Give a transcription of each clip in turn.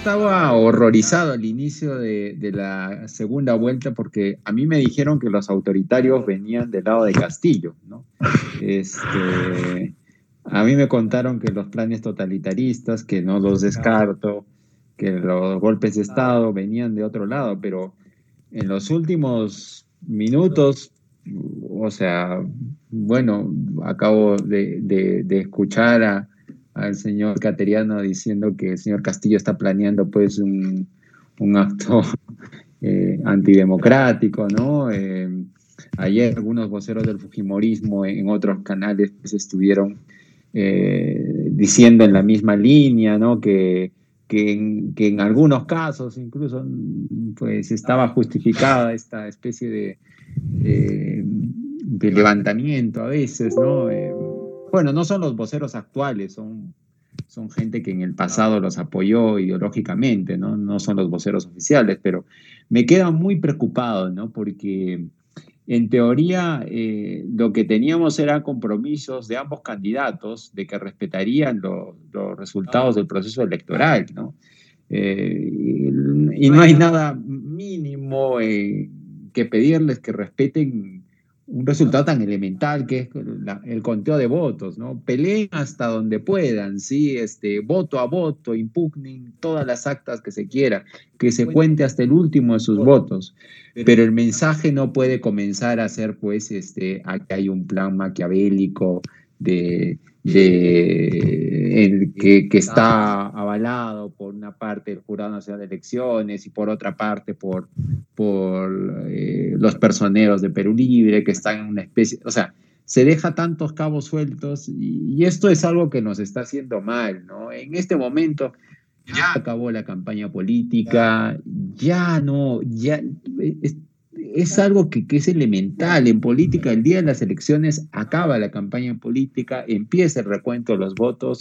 estaba horrorizado al inicio de, la segunda vuelta porque a mí me dijeron que los autoritarios venían del lado de Castillo, ¿no? Este, a mí me contaron que los planes totalitaristas, que no los descarto, que los golpes de Estado venían de otro lado, pero en los últimos minutos, o sea, bueno, acabo de escuchar a al señor Cateriano diciendo que el señor Castillo está planeando pues un, acto eh, antidemocrático, ¿no? Eh, ayer algunos voceros del Fujimorismo en otros canales pues, estuvieron eh, diciendo en la misma línea, ¿no? Que, que, en, algunos casos incluso pues estaba justificada esta especie de, de levantamiento a veces, ¿no? Bueno, no son los voceros actuales, son, son gente que en el pasado los apoyó ideológicamente, ¿no? No son los voceros oficiales, pero me queda muy preocupado, ¿no? Porque en teoría eh, lo que teníamos era compromisos de ambos candidatos de que respetarían los resultados del proceso electoral, ¿no? Eh, y, no hay nada mínimo eh, que pedirles que respeten un resultado tan elemental que es el conteo de votos, ¿no? Peleen hasta donde puedan, ¿sí? Este, voto a voto, impugnen todas las actas que se quiera, que se cuente hasta el último de sus votos. Pero el mensaje no puede comenzar a ser, pues, este, aquí hay un plan maquiavélico de, de el que, que, está avalado por una parte del Jurado Nacional de Elecciones y por otra parte por, por eh, los personeros de Perú Libre, que están en una especie, o sea, se deja tantos cabos sueltos y, esto es algo que nos está haciendo mal, ¿no? En este momento ya acabó la campaña política, ya no, ya es algo que, es elemental. En política, el día de las elecciones acaba la campaña política, empieza el recuento de los votos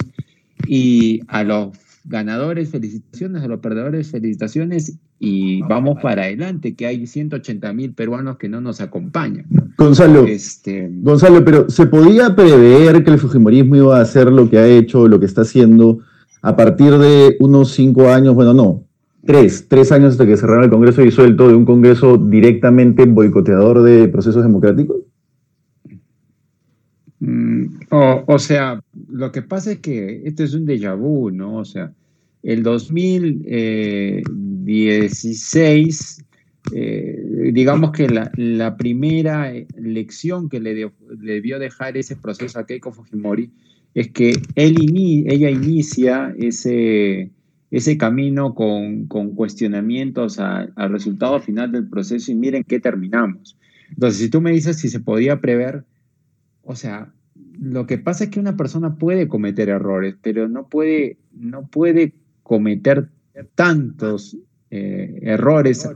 y a los ganadores felicitaciones, a los perdedores felicitaciones y vamos para adelante, que hay 180 mil peruanos que no nos acompañan. Gonzalo, este, Gonzalo, pero ¿se podía prever que el Fujimorismo iba a hacer lo que ha hecho, lo que está haciendo a partir de unos cinco años? Bueno, no, tres, tres años hasta que cerraron el Congreso disuelto de un Congreso directamente boicoteador de procesos democráticos? Mm, o, sea, lo que pasa es que esto es un déjà vu, ¿no? O sea, el 2016, eh, digamos que la, primera lección que le, debió dejar ese proceso a Keiko Fujimori es que él ella inicia ese ese camino con, cuestionamientos al resultado final del proceso y miren qué terminamos. Entonces, si tú me dices si se podía prever, o sea, lo que pasa es que una persona puede cometer errores, pero no puede, no puede cometer tantos eh, errores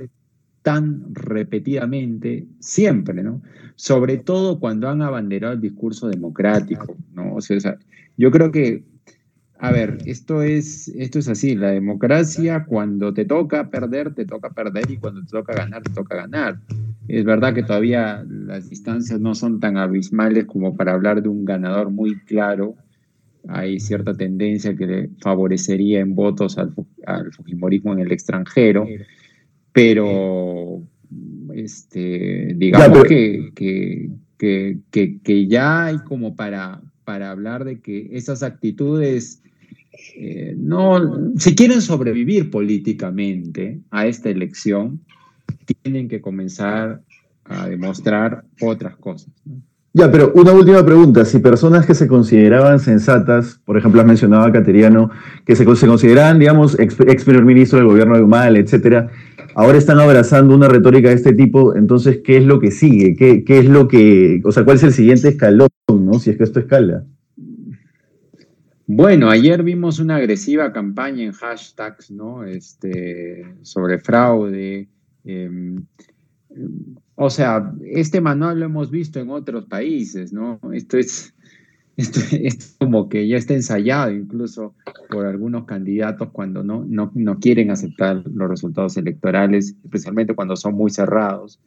tan repetidamente siempre, ¿no? Sobre todo cuando han abanderado el discurso democrático, ¿no? O sea, yo creo que a ver, esto es, esto es así, la democracia cuando te toca perder, te toca perder y cuando te toca ganar, te toca ganar. Es verdad que todavía las distancias no son tan abismales como para hablar de un ganador muy claro. Hay cierta tendencia que le favorecería en votos al, Fujimorismo en el extranjero, pero este, digamos que, que, que, ya hay como para, para hablar de que esas actitudes eh, no, si quieren sobrevivir políticamente a esta elección, tienen que comenzar a demostrar otras cosas. Ya, pero una última pregunta. Si personas que se consideraban sensatas, por ejemplo, has mencionado a Cateriano, que se, consideraban, digamos, ex, primer ministro del gobierno de Humal, etcétera, ahora están abrazando una retórica de este tipo, entonces, ¿qué es lo que sigue? ¿Qué, qué es lo que, o sea, cuál es el siguiente escalón, ¿no? Si es que esto escala. Bueno, ayer vimos una agresiva campaña en hashtags, ¿no? Este, sobre fraude. Em, o sea, este manual lo hemos visto en otros países, ¿no? Esto es, esto, es como que ya está ensayado incluso por algunos candidatos cuando no, no, no quieren aceptar los resultados electorales, especialmente cuando son muy cerrados.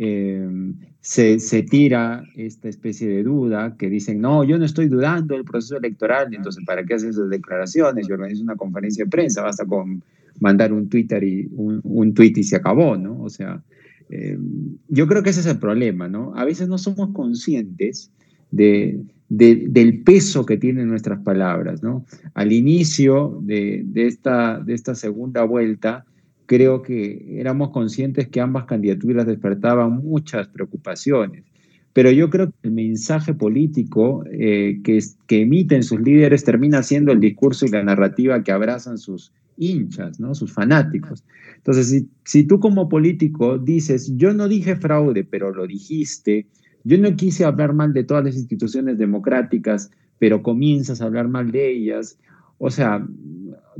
Em, se, se, tira esta especie de duda que dicen, no, yo no estoy dudando del proceso electoral, entonces ¿para qué haces esas declaraciones? Yo organizo una conferencia de prensa, basta con mandar un Twitter y un, un tweet y se acabó, ¿no? O sea, eh, yo creo que ese es el problema, ¿no? A veces no somos conscientes de, del peso que tienen nuestras palabras, ¿no? Al inicio de, esta, de esta segunda vuelta, creo que éramos conscientes que ambas candidaturas despertaban muchas preocupaciones. Pero yo creo que el mensaje político eh, que, que emiten sus líderes termina siendo el discurso y la narrativa que abrazan sus hinchas, ¿no? sus fanáticos. Entonces, si, si tú como político dices, yo no dije fraude, pero lo dijiste, yo no quise hablar mal de todas las instituciones democráticas, pero comienzas a hablar mal de ellas, o sea,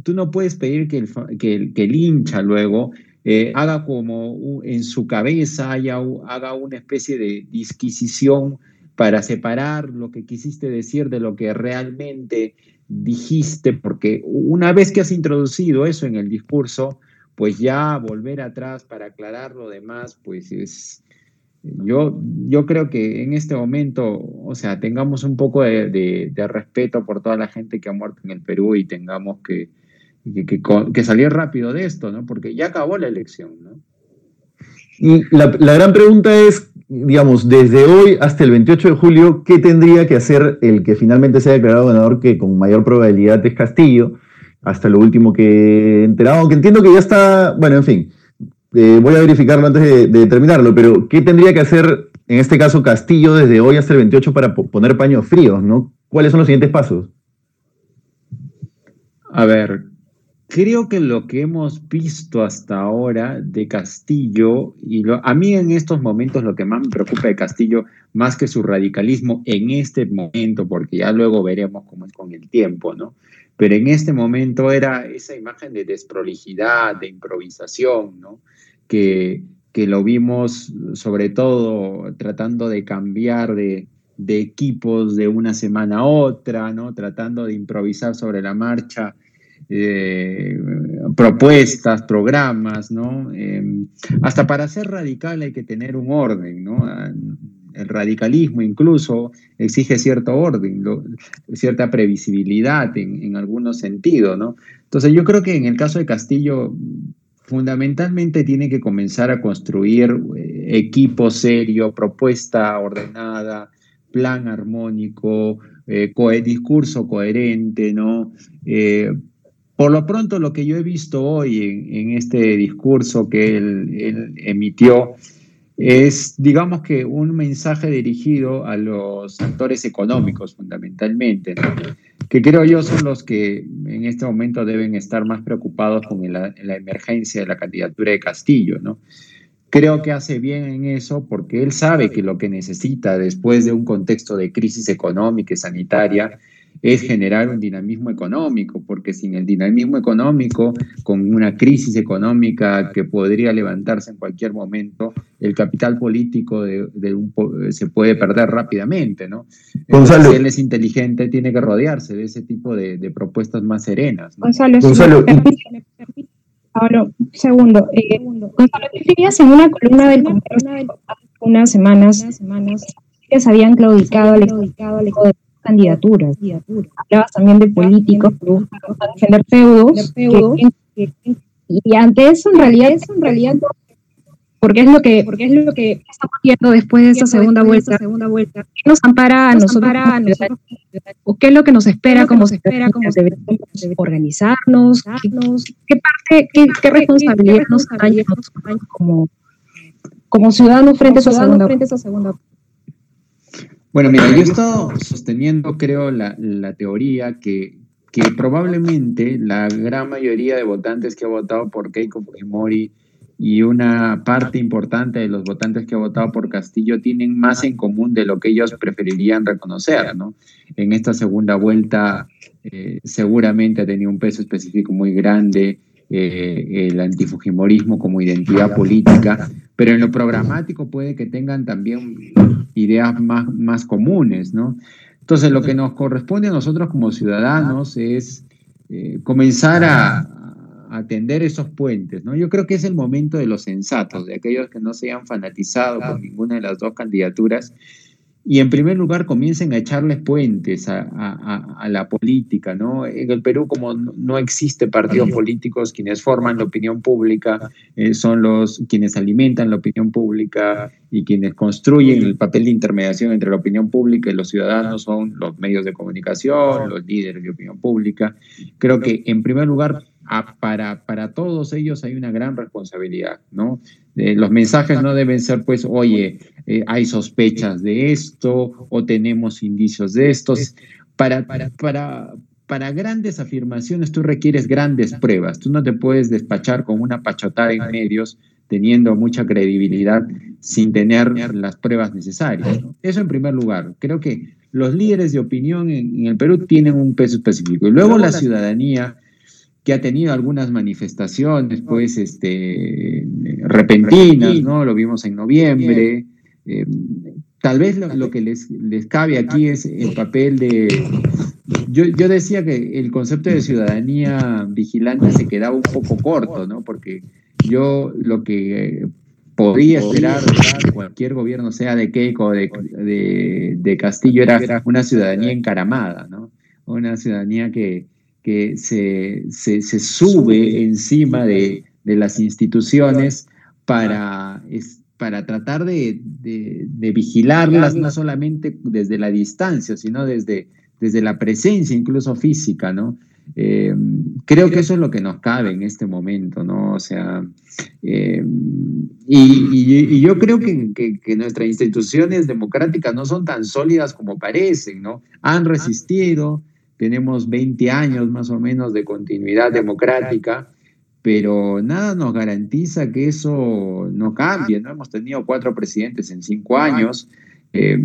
tú no puedes pedir que el, que el hincha luego eh, haga como en su cabeza, haya, haga una especie de disquisición para separar lo que quisiste decir de lo que realmente dijiste, porque una vez que has introducido eso en el discurso, pues ya volver atrás para aclarar lo demás, pues es, yo, yo creo que en este momento, o sea, tengamos un poco de, respeto por toda la gente que ha muerto en el Perú y tengamos que, que, salir rápido de esto, ¿no? Porque ya acabó la elección, ¿no? Y la, la, gran pregunta es, digamos, desde hoy hasta el 28 de julio, ¿qué tendría que hacer el que finalmente se ha declarado ganador, que con mayor probabilidad es Castillo? Hasta lo último que he enterado, aunque entiendo que ya está, bueno, en fin, eh, voy a verificarlo antes de, terminarlo, pero ¿qué tendría que hacer en este caso Castillo desde hoy hasta el 28 para poner paños fríos, ¿no? ¿Cuáles son los siguientes pasos? A ver, creo que lo que hemos visto hasta ahora de Castillo, y a mí en estos momentos lo que más me preocupa de Castillo, más que su radicalismo en este momento, porque ya luego veremos cómo es con el tiempo, ¿no? Pero en este momento era esa imagen de desprolijidad, de improvisación, ¿no? Que, que lo vimos sobre todo tratando de cambiar de, de, equipos de una semana a otra, ¿no? tratando de improvisar sobre la marcha eh, propuestas, programas, ¿no? Eh, hasta para ser radical hay que tener un orden, ¿no? El radicalismo incluso exige cierto orden, cierta previsibilidad en, en algunos sentidos, ¿no? Entonces yo creo que en el caso de Castillo fundamentalmente tiene que comenzar a construir eh, equipo serio, propuesta ordenada, plan armónico, eh, discurso coherente, ¿no? Eh, por lo pronto, lo que yo he visto hoy en, este discurso que él, emitió es, digamos que, un mensaje dirigido a los actores económicos fundamentalmente, ¿no? Que creo yo son los que en este momento deben estar más preocupados con la, emergencia de la candidatura de Castillo, ¿no? Creo que hace bien en eso porque él sabe que lo que necesita después de un contexto de crisis económica y sanitaria es generar un dinamismo económico, porque sin el dinamismo económico, con una crisis económica que podría levantarse en cualquier momento, el capital político de, se puede perder rápidamente, ¿no? si él es inteligente, tiene que rodearse de ese tipo de, propuestas más serenas. Gonzalo, Gonzalo Ahora, segundo, eh, Gonzalo, escribías en una columna del Congreso hace unas semanas, semanas. que se habían claudicado al candidaturas. Hablabas también de políticos que buscan defender feudos. y ante eso, en realidad, eso en realidad porque es lo que porque es lo que estamos viendo después de esta segunda vuelta, segunda vuelta. ¿qué nos ampara a nosotros, o qué es lo que nos espera como se espera como debemos organizarnos qué, parte qué, responsabilidad nos hay como como ciudadanos frente, a, segunda, frente a esa segunda bueno, mira, yo he estado sosteniendo, creo, la, teoría que, que, probablemente la gran mayoría de votantes que ha votado por Keiko Fujimori y una parte importante de los votantes que ha votado por Castillo tienen más en común de lo que ellos preferirían reconocer, ¿no? En esta segunda vuelta eh, seguramente ha tenido un peso específico muy grande eh, el antifujimorismo como identidad política, pero en lo programático puede que tengan también ideas más, más comunes, ¿no? Entonces, lo que nos corresponde a nosotros como ciudadanos es eh, comenzar a, atender esos puentes, ¿no? Yo creo que es el momento de los sensatos, de aquellos que no se hayan fanatizado con ninguna de las dos candidaturas y en primer lugar comiencen a echarles puentes a, la política, ¿no? En el Perú, como no existe partidos políticos, quienes forman la opinión pública eh, son los quienes alimentan la opinión pública y quienes construyen el papel de intermediación entre la opinión pública y los ciudadanos son los medios de comunicación, los líderes de opinión pública. Creo que en primer lugar para, para todos ellos hay una gran responsabilidad, ¿no? Eh, los mensajes no deben ser, pues, oye, eh, hay sospechas de esto o tenemos indicios de estos. Para, para, para, para grandes afirmaciones tú requieres grandes pruebas. Tú no te puedes despachar con una pachotada en medios teniendo mucha credibilidad sin tener las pruebas necesarias. Eso en primer lugar. Creo que los líderes de opinión en, en el Perú tienen un peso específico. Y luego la ciudadanía que ha tenido algunas manifestaciones, pues, este, repentinas, ¿no? Lo vimos en noviembre. Eh, tal vez lo, que les, les, cabe aquí es el papel de... Yo, yo, decía que el concepto de ciudadanía vigilante se quedaba un poco corto, ¿no? Porque yo lo que podía esperar de cualquier gobierno, sea de Keiko o de, de, de Castillo, era una ciudadanía encaramada, ¿no? Una ciudadanía que, que se, se, sube encima de, de, las instituciones para, para tratar de, de, vigilarlas no solamente desde la distancia, sino desde, desde la presencia incluso física, ¿no? Eh, creo que eso es lo que nos cabe en este momento, ¿no? O sea, eh, y, y, yo creo que, que, que, nuestras instituciones democráticas no son tan sólidas como parecen, ¿no? Han resistido, tenemos 20 años más o menos de continuidad democrática, pero nada nos garantiza que eso no cambie, ¿no? Hemos tenido cuatro presidentes en cinco años. Eh,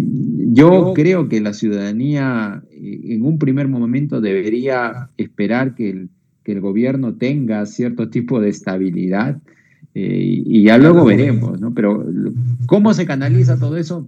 yo creo que la ciudadanía eh, en un primer momento debería esperar que el, que el gobierno tenga cierto tipo de estabilidad eh, y ya luego veremos, ¿no? Pero ¿cómo se canaliza todo eso?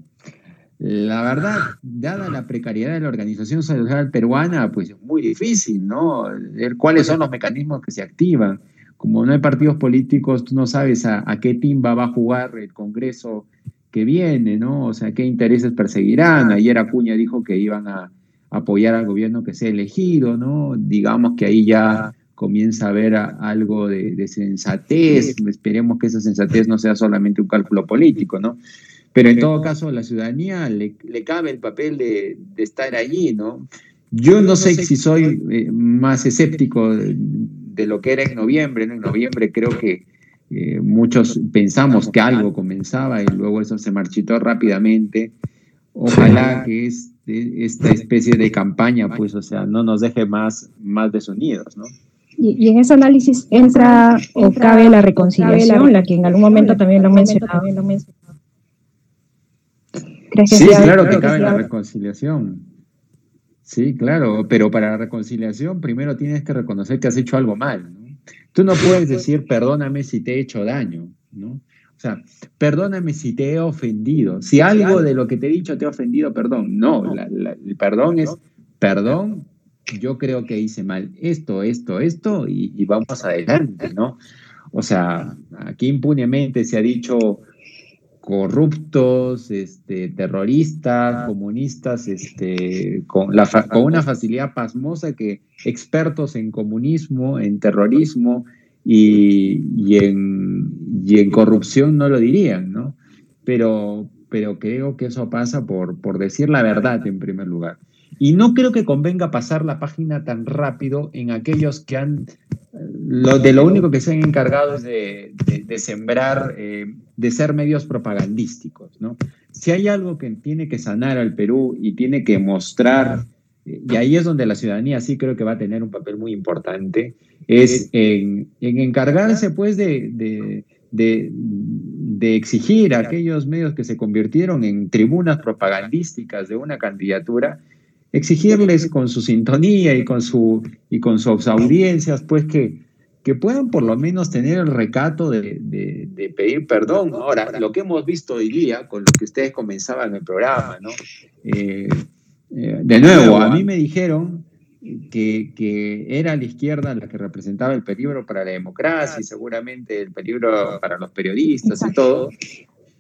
La verdad, dada la precariedad de la organización social peruana, pues es muy difícil, ¿no? Ver cuáles son los mecanismos que se activan. Como no hay partidos políticos, tú no sabes a, qué timba va a jugar el Congreso que viene, ¿no? O sea, qué intereses perseguirán. Ayer Acuña dijo que iban a apoyar al gobierno que sea elegido, ¿no? Digamos que ahí ya comienza a haber algo de, de sensatez. Esperemos que esa sensatez no sea solamente un cálculo político, ¿no? Pero en todo caso, la ciudadanía le, cabe el papel de, estar allí, ¿no? Yo no sé si soy eh, más escéptico de, lo que era en noviembre, ¿no? En noviembre creo que eh, muchos pensamos que algo comenzaba y luego eso se marchitó rápidamente. Ojalá que este, esta especie de campaña, pues, o sea, no nos deje más, más desunidos, ¿no? Y, en ese análisis entra o cabe la reconciliación, la que en algún momento también lo mencionaba. Sí, claro que cabe la reconciliación. Sí, claro, pero para la reconciliación primero tienes que reconocer que has hecho algo mal. Tú no puedes decir perdóname si te he hecho daño, ¿no? O sea, perdóname si te he ofendido. Si algo de lo que te he dicho te ha ofendido, perdón. No, el perdón es perdón. Yo creo que hice mal esto, esto, esto y, y vamos adelante, ¿no? O sea, aquí impunemente se ha dicho corruptos, este, terroristas, comunistas, este, con, una facilidad pasmosa que expertos en comunismo, en terrorismo y, en, corrupción no lo dirían, ¿no? Pero, pero creo que eso pasa por decir la verdad en primer lugar. Y no creo que convenga pasar la página tan rápido en aquellos que han, lo, de lo único que se han encargado es de, de, sembrar, eh, de ser medios propagandísticos, ¿no? Si hay algo que tiene que sanar al Perú y tiene que mostrar, y ahí es donde la ciudadanía sí creo que va a tener un papel muy importante, es en, en encargarse pues de, de, de, exigir a aquellos medios que se convirtieron en tribunas propagandísticas de una candidatura, exigirles con su sintonía y con, su, y con sus audiencias, pues que, que puedan por lo menos tener el recato de, de, pedir perdón. Ahora, lo que hemos visto hoy día, con lo que ustedes comenzaban el programa, ¿no? Eh, eh, de nuevo, a mí me dijeron que, que, era la izquierda la que representaba el peligro para la democracia y seguramente el peligro para los periodistas y todo,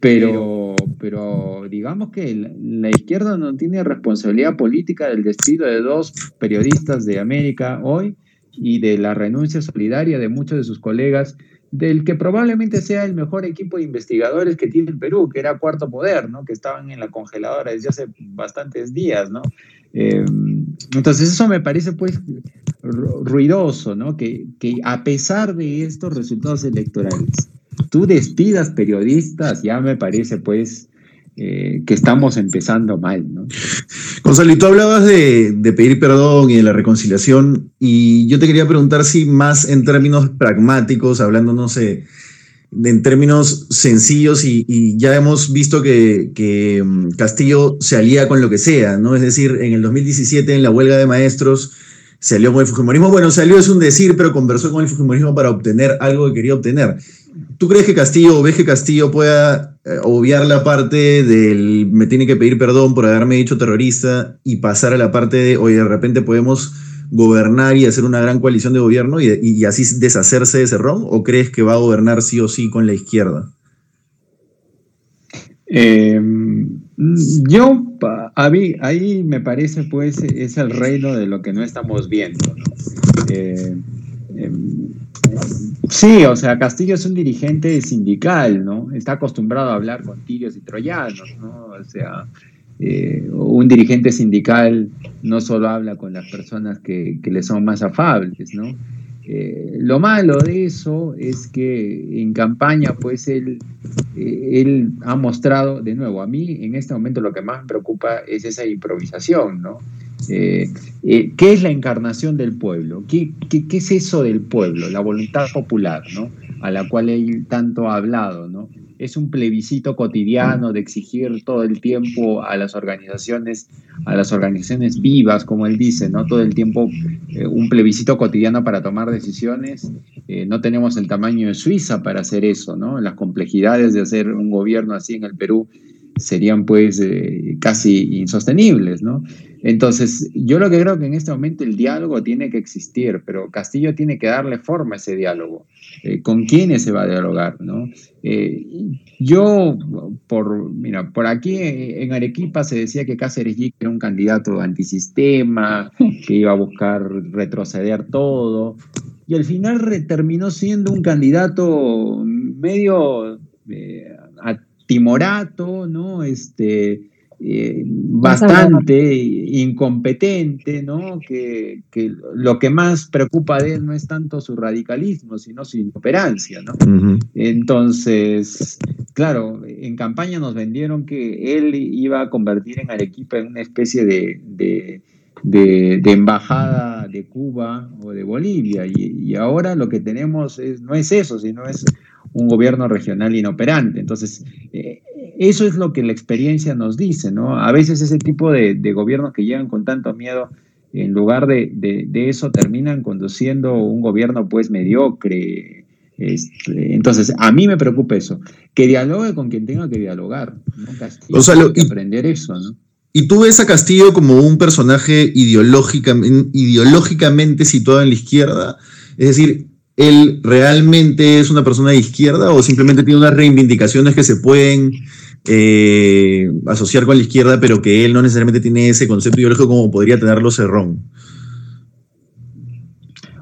pero, pero digamos, que la, izquierda no tiene responsabilidad política del despido de dos periodistas de América hoy y de la renuncia solidaria de muchos de sus colegas del que probablemente sea el mejor equipo de investigadores que tiene el Perú, que era Cuarto Poder, ¿no? que estaban en la congeladora desde hace bastantes días. ¿no? Eh, entonces eso me parece pues ruidoso, ¿no? que, que a pesar de estos resultados electorales, tú despidas periodistas, ya me parece pues eh, que estamos empezando mal. ¿no? Gonzalo, tú hablabas de, pedir perdón y de la reconciliación, y yo te quería preguntar si más en términos pragmáticos, hablando, no sé, en términos sencillos, y, ya hemos visto que, mm, Castillo se alía con lo que sea, ¿no? Es decir, en el 2017, en la huelga de maestros, se alió con el Fujimorismo. Bueno, se alió es un decir, pero conversó con el Fujimorismo para obtener algo que quería obtener. ¿Tú crees que Castillo o ves que Castillo pueda eh, obviar la parte del me tiene que pedir perdón por haberme dicho terrorista y pasar a la parte de, oye, de repente podemos gobernar y hacer una gran coalición de gobierno y, así deshacerse de ese ron? ¿O crees que va a gobernar sí o sí con la izquierda? Em, yo, a mí, ahí me parece, pues, es el reino de lo que no estamos viendo. Eh, em, Sí, o sea, Castillo es un dirigente sindical, ¿no? Está acostumbrado a hablar con tirios y troyanos, ¿no? O sea, eh, un dirigente sindical no solo habla con las personas que, le son más afables, ¿no? Eh, lo malo de eso es que en campaña, pues él, eh, él ha mostrado, de nuevo, a mí en este momento lo que más me preocupa es esa improvisación, ¿no? Eh, eh, ¿Qué es la encarnación del pueblo? ¿Qué, ¿Qué, qué, es eso del pueblo? La voluntad popular, ¿no? A la cual él tanto ha hablado, ¿no? Es un plebiscito cotidiano de exigir todo el tiempo a las organizaciones, a las organizaciones vivas, como él dice, ¿no? Todo el tiempo eh, un plebiscito cotidiano para tomar decisiones. no tenemos el tamaño de Suiza para hacer eso, ¿no? Las complejidades de hacer un gobierno así en el Perú serían pues eh, casi insostenibles, ¿no? Entonces, yo lo que creo que en este momento el diálogo tiene que existir, pero Castillo tiene que darle forma a ese diálogo. Eh, ¿Con quiénes se va a dialogar, no? Eh, yo, por, mira, por aquí en Arequipa se decía que Cáceres G era un candidato antisistema, que iba a buscar retroceder todo, y al final terminó siendo un candidato medio timorato, ¿no? Este, eh, bastante incompetente, ¿no? Que, lo que más preocupa de él no es tanto su radicalismo, sino su inoperancia, ¿no? Entonces, claro, en campaña nos vendieron que él iba a convertir en Arequipa en una especie de, embajada de Cuba o de Bolivia, y, ahora lo que tenemos es, no es eso, sino es un gobierno regional inoperante. Entonces, eh, eso es lo que la experiencia nos dice, ¿no? A veces ese tipo de, gobiernos que llegan con tanto miedo, en lugar de, eso, terminan conduciendo un gobierno pues mediocre. Este, entonces, a mí me preocupa eso, que dialogue con quien tenga que dialogar, ¿no? Castillo, o aprender eso, ¿no? ¿Y tú ves a Castillo como un personaje ideológicamente situado en la izquierda? Es decir, él realmente es una persona de izquierda o simplemente tiene unas reivindicaciones que se pueden eh, asociar con la izquierda, pero que él no necesariamente tiene ese concepto ideológico como podría tenerlo Cerrón.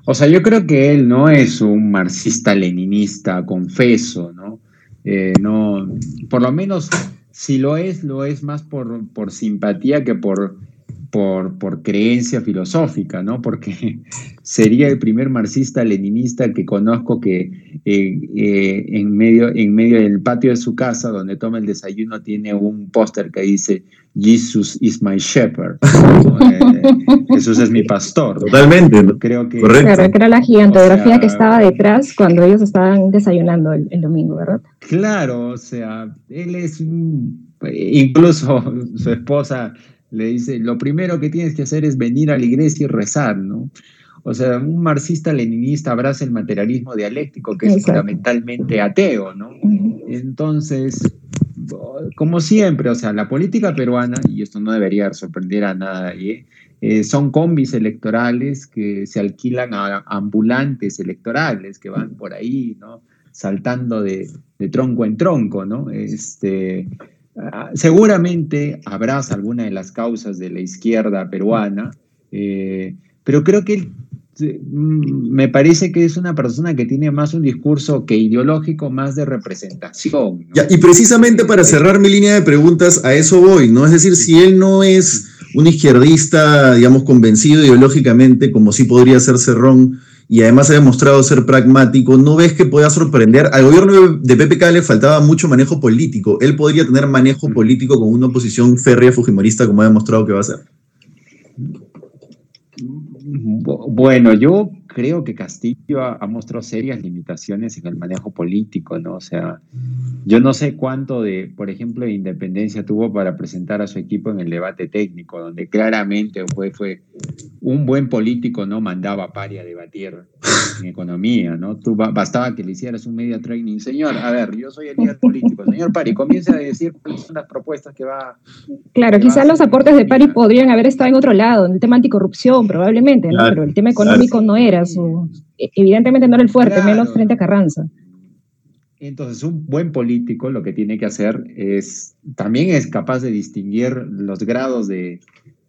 O sea, yo creo que él no es un marxista-leninista, confeso, ¿no? Eh, no, por lo menos si lo es, lo es más por, por simpatía que por por, por creencia filosófica, ¿no? Porque sería el primer marxista-leninista que conozco que eh, eh, en, medio, en medio del patio de su casa, donde toma el desayuno, tiene un póster que dice Jesus is my shepherd. Eh, Jesús es mi pastor. Totalmente. Creo que, Correcto. que era la gigantografía que estaba detrás cuando ellos estaban desayunando el, el domingo, ¿verdad? Claro, o sea, él es un, incluso su esposa le dice, lo primero que tienes que hacer es venir a la iglesia y rezar, ¿no? O sea, un marxista-leninista abraza el materialismo dialéctico, que es fundamentalmente ateo, ¿no? Entonces, como siempre, o sea, la política peruana, y esto no debería sorprender a nadie, eh, son combis electorales que se alquilan a ambulantes electorales que van por ahí, ¿no? Saltando de, de tronco en tronco, ¿no? Este, seguramente abraza alguna de las causas de la izquierda peruana, eh, pero creo que él mm, me parece que es una persona que tiene más un discurso que ideológico, más de representación. y precisamente para cerrar mi línea de preguntas, a eso voy, ¿no? Es decir, si él no es un izquierdista, digamos, convencido ideológicamente, como sí podría ser Cerrón, y además ha demostrado ser pragmático, ¿no ves que pueda sorprender? Al gobierno de PPK le faltaba mucho manejo político. Él podría tener manejo político con una oposición férrea fujimorista como ha demostrado que va a ser. Bueno, yo creo que Castillo ha, mostrado serias limitaciones en el manejo político, ¿no? O sea, yo no sé cuánto de, por ejemplo, de independencia tuvo para presentar a su equipo en el debate técnico, donde claramente fue, fue un buen político, no mandaba a Pari a debatir en economía, ¿no? Tú bastaba que le hicieras un media training. Señor, a ver, yo soy el líder político. Señor Pari, comience a decir cuáles son las propuestas que va. Claro, quizás los aportes de Pari podrían haber estado en otro lado, en el tema anticorrupción, probablemente, ¿no? Pero el tema económico no era E, evidentemente no era el fuerte, menos frente a Carranza. Entonces, un buen político lo que tiene que hacer es, también es capaz de distinguir los grados de,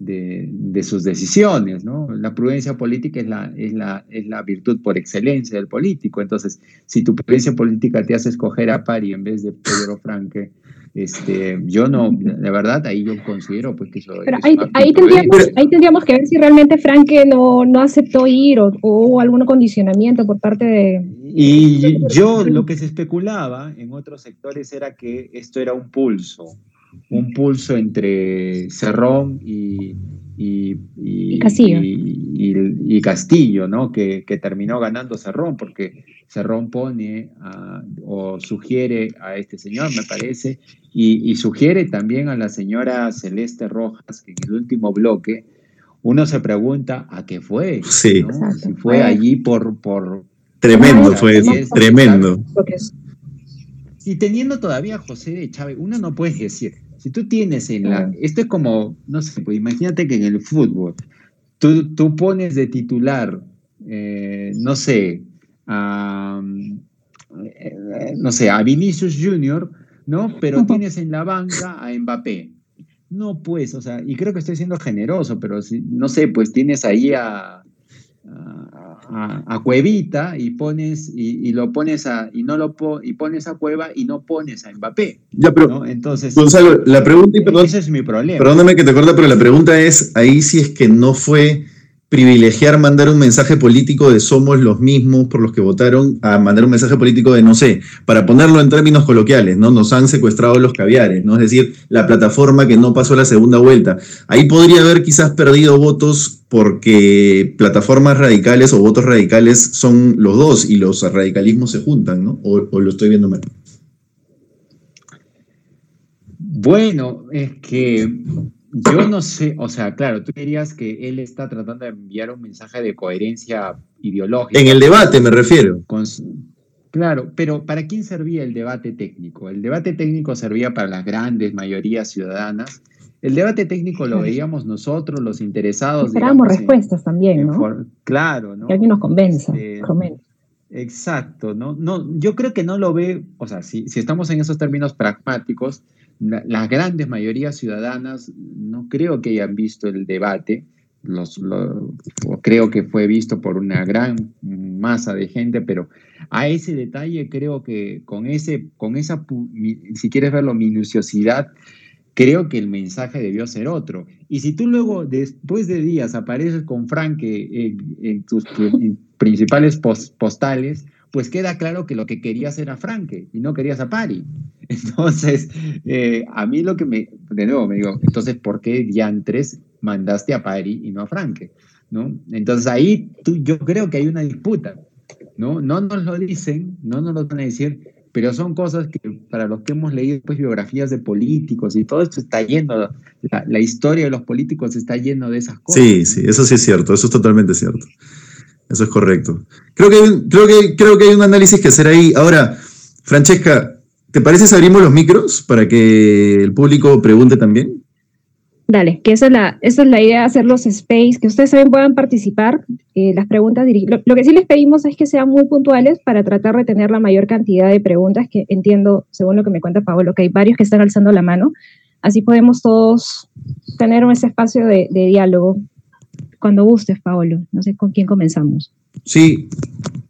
de, sus decisiones, ¿no? La prudencia política es la, es, la, es la virtud por excelencia del político. Entonces, si tu prudencia política te hace escoger a Pari en vez de Pedro Franque, este, yo no, de verdad, ahí yo considero pues que eso Pero ahí, ahí, tendríamos, ahí, tendríamos, que ver si realmente Franque no, no aceptó ir o, hubo algún condicionamiento por parte de... Y yo lo que se especulaba en otros sectores era que esto era un pulso, un pulso entre Cerrón y, y, Castillo, y, Castillo ¿no? Que, que, terminó ganando Cerrón, porque Cerrón pone o sugiere a este señor, me parece, y, sugiere también a la señora Celeste Rojas, que en el último bloque uno se pregunta a qué fue, sí. si fue allí por... por tremendo, fue tremendo. Y teniendo todavía a José de Chávez, uno no puede decir, si tú tienes en la... Esto es como, no sé, pues imagínate que en el fútbol tú, tú pones de titular, eh, no sé, a, eh, no sé, a Vinicius Junior, ¿no? Pero tienes en la banca a Mbappé. No, pues, o sea, y creo que estoy siendo generoso, pero si, no sé, pues tienes ahí a, a, Cuevita y pones y, lo pones a y no lo y pones a Cueva y no pones a Mbappé. Ya, pero entonces Gonzalo, la pregunta y perdón, ese es mi problema. Perdóname que te acuerdo, pero la pregunta es ahí si es que no fue privilegiar mandar un mensaje político de somos los mismos por los que votaron a mandar un mensaje político de no sé, para ponerlo en términos coloquiales, ¿no? Nos han secuestrado los caviares, ¿no? Es decir, la plataforma que no pasó la segunda vuelta. Ahí podría haber quizás perdido votos porque plataformas radicales o votos radicales son los dos y los radicalismos se juntan, ¿no? o lo estoy viendo mal. Bueno, es que yo no sé, o sea, claro, tú dirías que él está tratando de enviar un mensaje de coherencia ideológica. En el debate me refiero. claro, pero ¿para quién servía el debate técnico? El debate técnico servía para las grandes mayorías ciudadanas. El debate técnico lo veíamos nosotros, los interesados. Esperábamos respuestas también, ¿no? claro, ¿no? Que alguien nos convenza, este, Exacto, ¿no? no Yo creo que no lo ve, o sea, si, si estamos en esos términos pragmáticos, las grandes mayorías ciudadanas no creo que hayan visto el debate, los, creo que fue visto por una gran masa de gente, pero a ese detalle creo que con, ese, con esa, si quieres verlo, minuciosidad, creo que el mensaje debió ser otro. Y si tú luego, después de días, apareces con Frank en, tus principales postales, pues queda claro que lo que querías era Franke y no querías a Pari. Entonces, eh, a mí lo que me, de nuevo me digo, entonces, ¿por qué diantres mandaste a Pari y no a Franke? ¿No? Entonces ahí tú, yo creo que hay una disputa, ¿no? No nos lo dicen, no nos lo van a decir, pero son cosas que para los que hemos leído pues, biografías de políticos y todo esto está lleno, la, la historia de los políticos está lleno de esas cosas. Sí, sí, eso sí es cierto, eso es totalmente cierto. Eso es correcto. Creo que, hay, creo, que, creo que hay un análisis que hacer ahí. Ahora, Francesca, ¿te parece si abrimos los micros para que el público pregunte también? Dale, que esa es la, esa es la idea, hacer los space, que ustedes también puedan participar. Eh, las preguntas, lo, lo, que sí les pedimos es que sean muy puntuales para tratar de tener la mayor cantidad de preguntas, que entiendo, según lo que me cuenta Pablo, que hay varios que están alzando la mano. Así podemos todos tener ese espacio de diálogo. Cuando gustes, Pablo. No sé con quién comenzamos. Sí,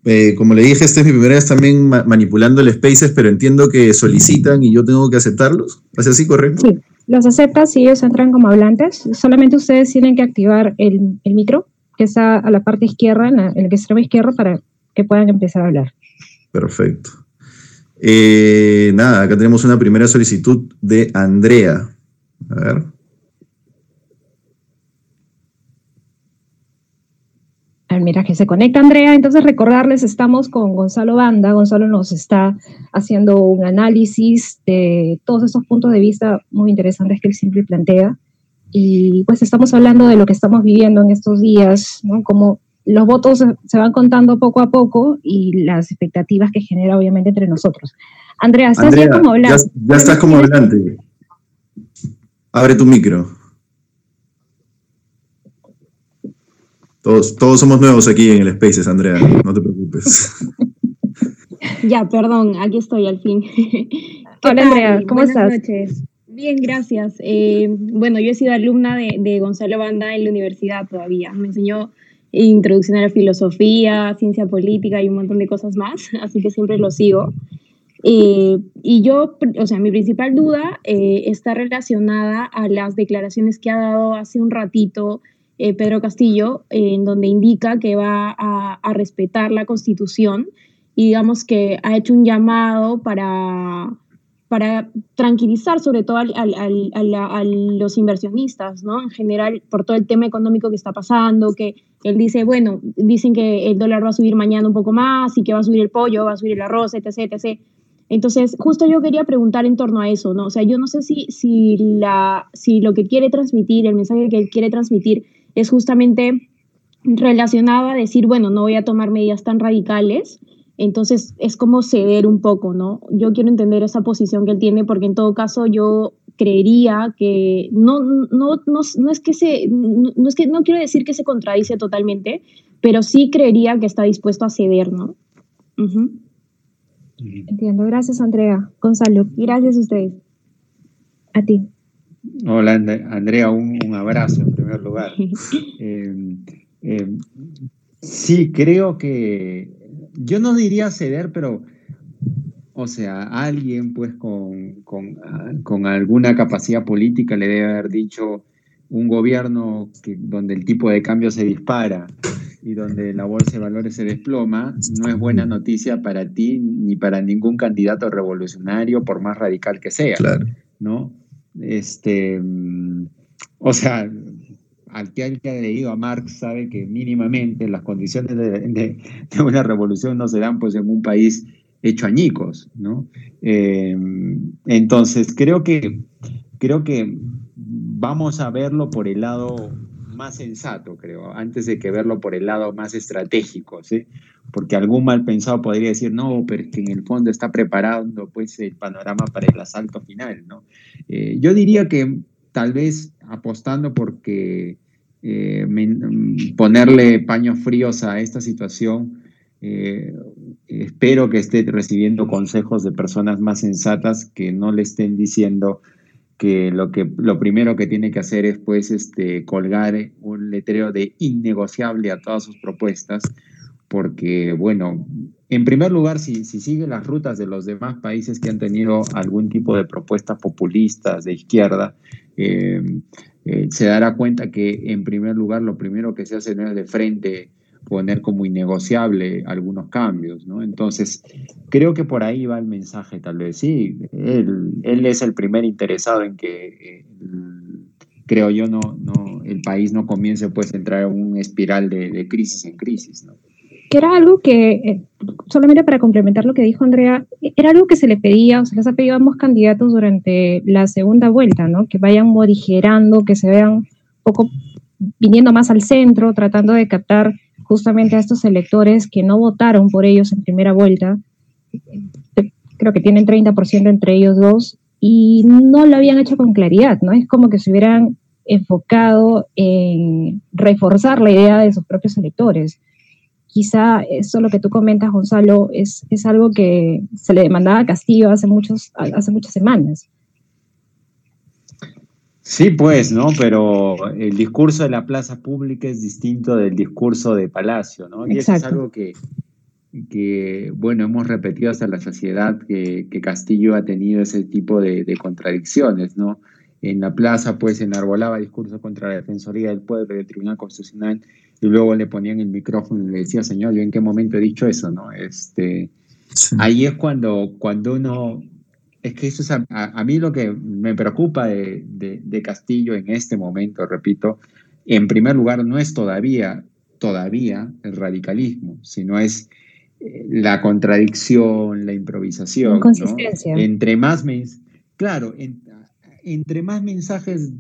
eh, como le dije, esta es mi primera vez también ma manipulando el Spaces, pero entiendo que solicitan y yo tengo que aceptarlos. ¿Es así correcto? Sí, los aceptas y ellos entran como hablantes. Solamente ustedes tienen que activar el, el micro, que está a la parte izquierda, en, la, en el extremo izquierdo, para que puedan empezar a hablar. Perfecto. Eh, nada, acá tenemos una primera solicitud de Andrea. A ver. Mira que se conecta Andrea, entonces recordarles, estamos con Gonzalo Banda, Gonzalo nos está haciendo un análisis de todos estos puntos de vista muy interesantes que él siempre plantea y pues estamos hablando de lo que estamos viviendo en estos días, ¿no? Como los votos se van contando poco a poco y las expectativas que genera obviamente entre nosotros. Andrea, ¿estás Andrea, bien como hablante? Ya, ya estás como hablante. Abre tu micro. Todos, todos somos nuevos aquí en el Spaces, Andrea, no te preocupes. ya, perdón, aquí estoy al fin. Hola Andrea, ¿cómo Buenas estás? noches. Bien, gracias. Eh, bueno, yo he sido alumna de, de, Gonzalo Banda en la universidad todavía. Me enseñó introducción a la filosofía, ciencia política y un montón de cosas más, así que siempre lo sigo. Eh, y yo, o sea, mi principal duda eh, está relacionada a las declaraciones que ha dado hace un ratito eh, Pedro Castillo, en donde indica que va a, respetar la Constitución y digamos que ha hecho un llamado para, para tranquilizar sobre todo al, a, los inversionistas, ¿no? En general, por todo el tema económico que está pasando, que él dice, bueno, dicen que el dólar va a subir mañana un poco más y que va a subir el pollo, va a subir el arroz, etc., etc., entonces, justo yo quería preguntar en torno a eso, ¿no? O sea, yo no sé si, si, la, si lo que quiere transmitir, el mensaje que él quiere transmitir, es justamente relacionado a decir, bueno, no voy a tomar medidas tan radicales, entonces es como ceder un poco, ¿no? Yo quiero entender esa posición que él tiene porque en todo caso yo creería que no, no, no, no es que se, no, no, es que no quiero decir que se contradice totalmente, pero sí creería que está dispuesto a ceder, ¿no? Uh -huh. Entiendo, gracias Andrea. Gonzalo. Gracias a ustedes. A ti. Hola Andrea, un, un abrazo primer lugar. Eh, eh, sí, creo que yo no diría ceder, pero, o sea, alguien pues con, con, con alguna capacidad política le debe haber dicho un gobierno que, donde el tipo de cambio se dispara y donde la bolsa de valores se desploma, no es buena noticia para ti ni para ningún candidato revolucionario, por más radical que sea. Claro. ¿no? Este, o sea, al que haya leído a Marx sabe que mínimamente las condiciones de, una revolución no se dan pues en un país hecho añicos, ¿no? Eh, entonces, creo que, creo que vamos a verlo por el lado más sensato, creo, antes de que verlo por el lado más estratégico, ¿sí? Porque algún mal pensado podría decir, no, pero es que en el fondo está preparando pues el panorama para el asalto final, ¿no? Eh, yo diría que tal vez apostando porque eh, me, ponerle paños fríos a esta situación, eh, espero que esté recibiendo consejos de personas más sensatas que no le estén diciendo que lo, que lo primero que tiene que hacer es pues este, colgar un letrero de innegociable a todas sus propuestas, porque bueno, en primer lugar, si, si sigue las rutas de los demás países que han tenido algún tipo de propuestas populistas de izquierda, eh, eh, se dará cuenta que en primer lugar lo primero que se hace no es de frente poner como innegociable algunos cambios, ¿no? Entonces, creo que por ahí va el mensaje, tal vez, sí, él, él es el primer interesado en que, eh, creo yo, no, no, el país no comience pues a entrar en una espiral de, crisis en crisis. Era algo que, eh, solamente para complementar lo que dijo Andrea, era algo que se le pedía, o se les ha pedido a ambos candidatos durante la segunda vuelta, ¿no? Que vayan morigerando, que se vean un poco viniendo más al centro, tratando de captar justamente a estos electores que no votaron por ellos en primera vuelta, creo que tienen 30% entre ellos dos, y no lo habían hecho con claridad, ¿no? Es como que se hubieran enfocado en reforzar la idea de sus propios electores. Quizá eso lo que tú comentas, Gonzalo, es, es algo que se le demandaba a Castillo hace, muchos, hace muchas semanas. Sí, pues, ¿no? Pero el discurso de la plaza pública es distinto del discurso de Palacio, ¿no? Y eso es algo que, que, bueno, hemos repetido hasta la sociedad que, Castillo ha tenido ese tipo de, contradicciones, ¿no? En la plaza, pues, enarbolaba discurso contra la Defensoría del Pueblo y el Tribunal Constitucional, y luego le ponían el micrófono y le decía, señor, ¿yo en qué momento he dicho eso, no? Este, Ahí es cuando, cuando uno es que eso es a, mí lo que me preocupa de, Castillo en este momento, repito, en primer lugar no es todavía, todavía el radicalismo, sino es eh, la contradicción, la improvisación. Inconsistencia. Entre más, claro, entre más mensajes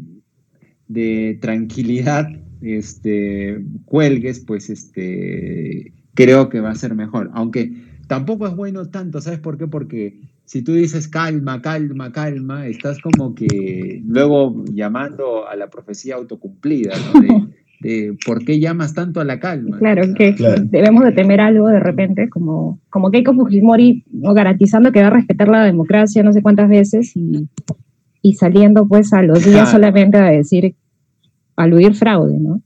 de tranquilidad este, cuelgues, pues este, creo que va a ser mejor. Aunque tampoco es bueno tanto, ¿sabes por qué? Porque si tú dices calma, calma, calma, estás como que luego llamando a la profecía autocumplida, ¿no? De, ¿por qué llamas tanto a la calma? Claro, que debemos de temer algo de repente, como, como Keiko Fujimori ¿no? garantizando que va a respetar la democracia no sé cuántas veces y, saliendo pues a los días solamente a decir, aludir fraude, ¿no?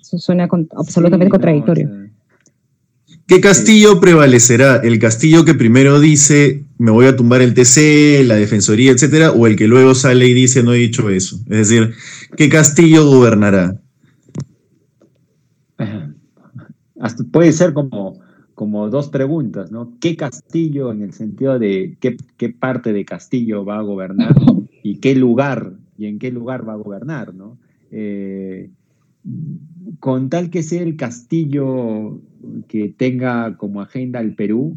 Eso suena absolutamente contradictorio. ¿Qué castillo prevalecerá? ¿El castillo que primero dice me voy a tumbar el TC, la defensoría, etcétera, o el que luego sale y dice no he dicho eso? Es decir, ¿qué castillo gobernará? puede ser como, como dos preguntas, ¿no? ¿Qué castillo en el sentido de qué, qué parte de castillo va a gobernar y qué lugar y en qué lugar va a gobernar, ¿no? Eh, con tal que sea el castillo que tenga como agenda el Perú,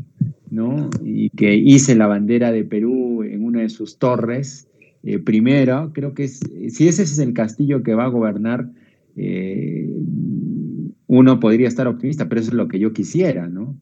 ¿no? Y que hice la bandera de Perú en una de sus torres, eh, primero, creo que si ese es el castillo que va a gobernar, eh, uno podría estar optimista, pero eso es lo que yo quisiera, ¿no?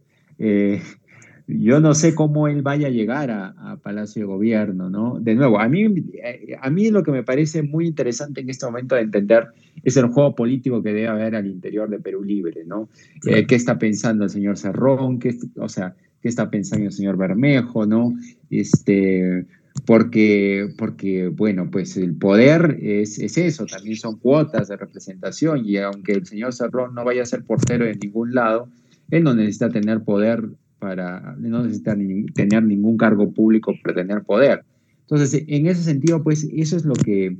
Yo no sé cómo él vaya a llegar a, Palacio de Gobierno, ¿no? De nuevo, a mí, eh, a mí lo que me parece muy interesante en este momento de entender es el juego político que debe haber al interior de Perú Libre, ¿no? Eh, ¿Qué está pensando el señor Cerrón? ¿Qué, o sea, ¿qué está pensando el señor Bermejo, ¿no? Este, porque, porque, bueno, pues el poder es, es, eso, también son cuotas de representación y aunque el señor Cerrón no vaya a ser portero de ningún lado, él no necesita tener poder para no necesitar tener ningún cargo público para tener poder. Entonces, en ese sentido, pues eso es lo que,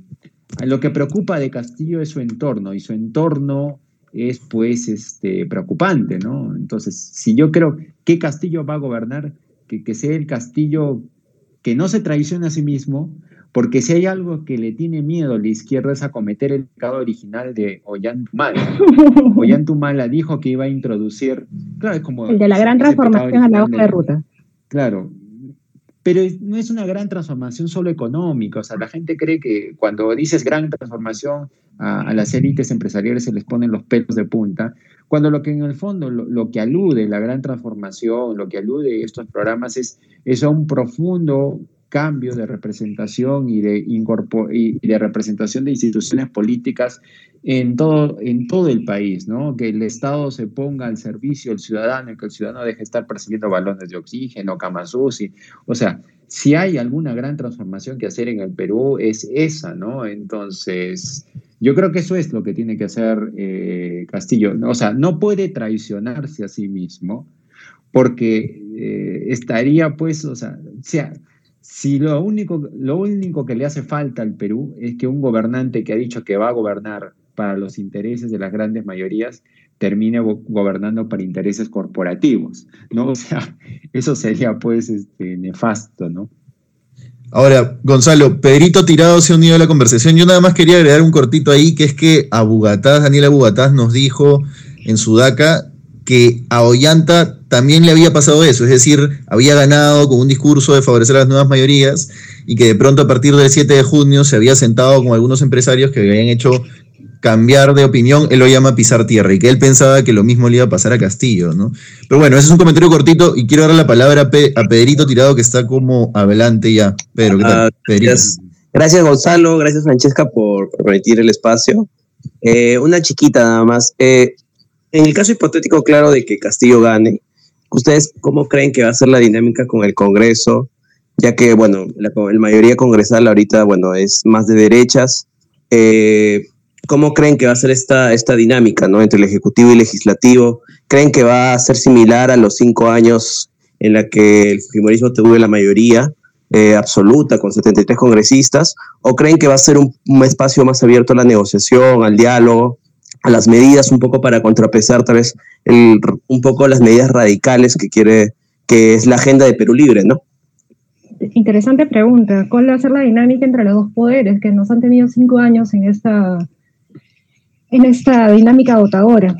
lo que preocupa de Castillo es su entorno y su entorno es pues este, preocupante, ¿no? Entonces, si yo creo que Castillo va a gobernar, que, que sea el Castillo que no se traicione a sí mismo, porque si hay algo que le tiene miedo a la izquierda es a cometer el pecado original de Ollantumala. Ollantumala dijo que iba a introducir, claro, como... El de la gran transformación a la hoja de ruta. Claro, pero no es una gran transformación solo económica, o sea, la gente cree que cuando dices gran transformación a, las élites empresariales se les ponen los pelos de punta, cuando lo que en el fondo, lo, que alude la gran transformación, lo que alude estos programas es, es a un profundo cambio de representación y de, y de representación de instituciones políticas en todo, en todo el país, ¿no? Que el Estado se ponga al servicio del ciudadano que el ciudadano deje de estar persiguiendo balones de oxígeno, camas O sea, si hay alguna gran transformación que hacer en el Perú, es esa, ¿no? Entonces, yo creo que eso es lo que tiene que hacer eh, Castillo. O sea, no puede traicionarse a sí mismo porque eh, estaría, pues, o sea, sea si lo único, lo único que le hace falta al Perú es que un gobernante que ha dicho que va a gobernar para los intereses de las grandes mayorías termine gobernando para intereses corporativos, ¿no? O sea, eso sería pues este, nefasto, ¿no? Ahora, Gonzalo, Pedrito Tirado se ha unido a la conversación. Yo nada más quería agregar un cortito ahí, que es que Abugataz, Daniela Abugataz nos dijo en Sudaca que a Ollanta también le había pasado eso, es decir, había ganado con un discurso de favorecer a las nuevas mayorías y que de pronto a partir del 7 de junio se había sentado con algunos empresarios que habían hecho cambiar de opinión, él lo llama pisar tierra y que él pensaba que lo mismo le iba a pasar a Castillo, ¿no? Pero bueno, ese es un comentario cortito y quiero dar la palabra a, Pedrito Tirado que está como adelante ya. Pedro, ¿qué tal? Ah, Gracias Gonzalo, gracias Francesca por, permitir el espacio. Eh, una chiquita nada más. Eh, en el caso hipotético, claro, de que Castillo gane, ¿ustedes cómo creen que va a ser la dinámica con el Congreso? Ya que, bueno, la, mayoría congresal ahorita, bueno, es más de derechas. Eh, ¿Cómo creen que va a ser esta, esta dinámica ¿no? entre el Ejecutivo y el Legislativo? ¿Creen que va a ser similar a los cinco años en la que el Fujimorismo tuvo la mayoría eh, absoluta con 73 congresistas? ¿O creen que va a ser un, espacio más abierto a la negociación, al diálogo, las medidas, un poco para contrapesar tal vez el, un poco las medidas radicales que quiere, que es la agenda de Perú Libre, ¿no? Interesante pregunta. ¿Cuál va a ser la dinámica entre los dos poderes que nos han tenido cinco años en esta, en esta dinámica votadora?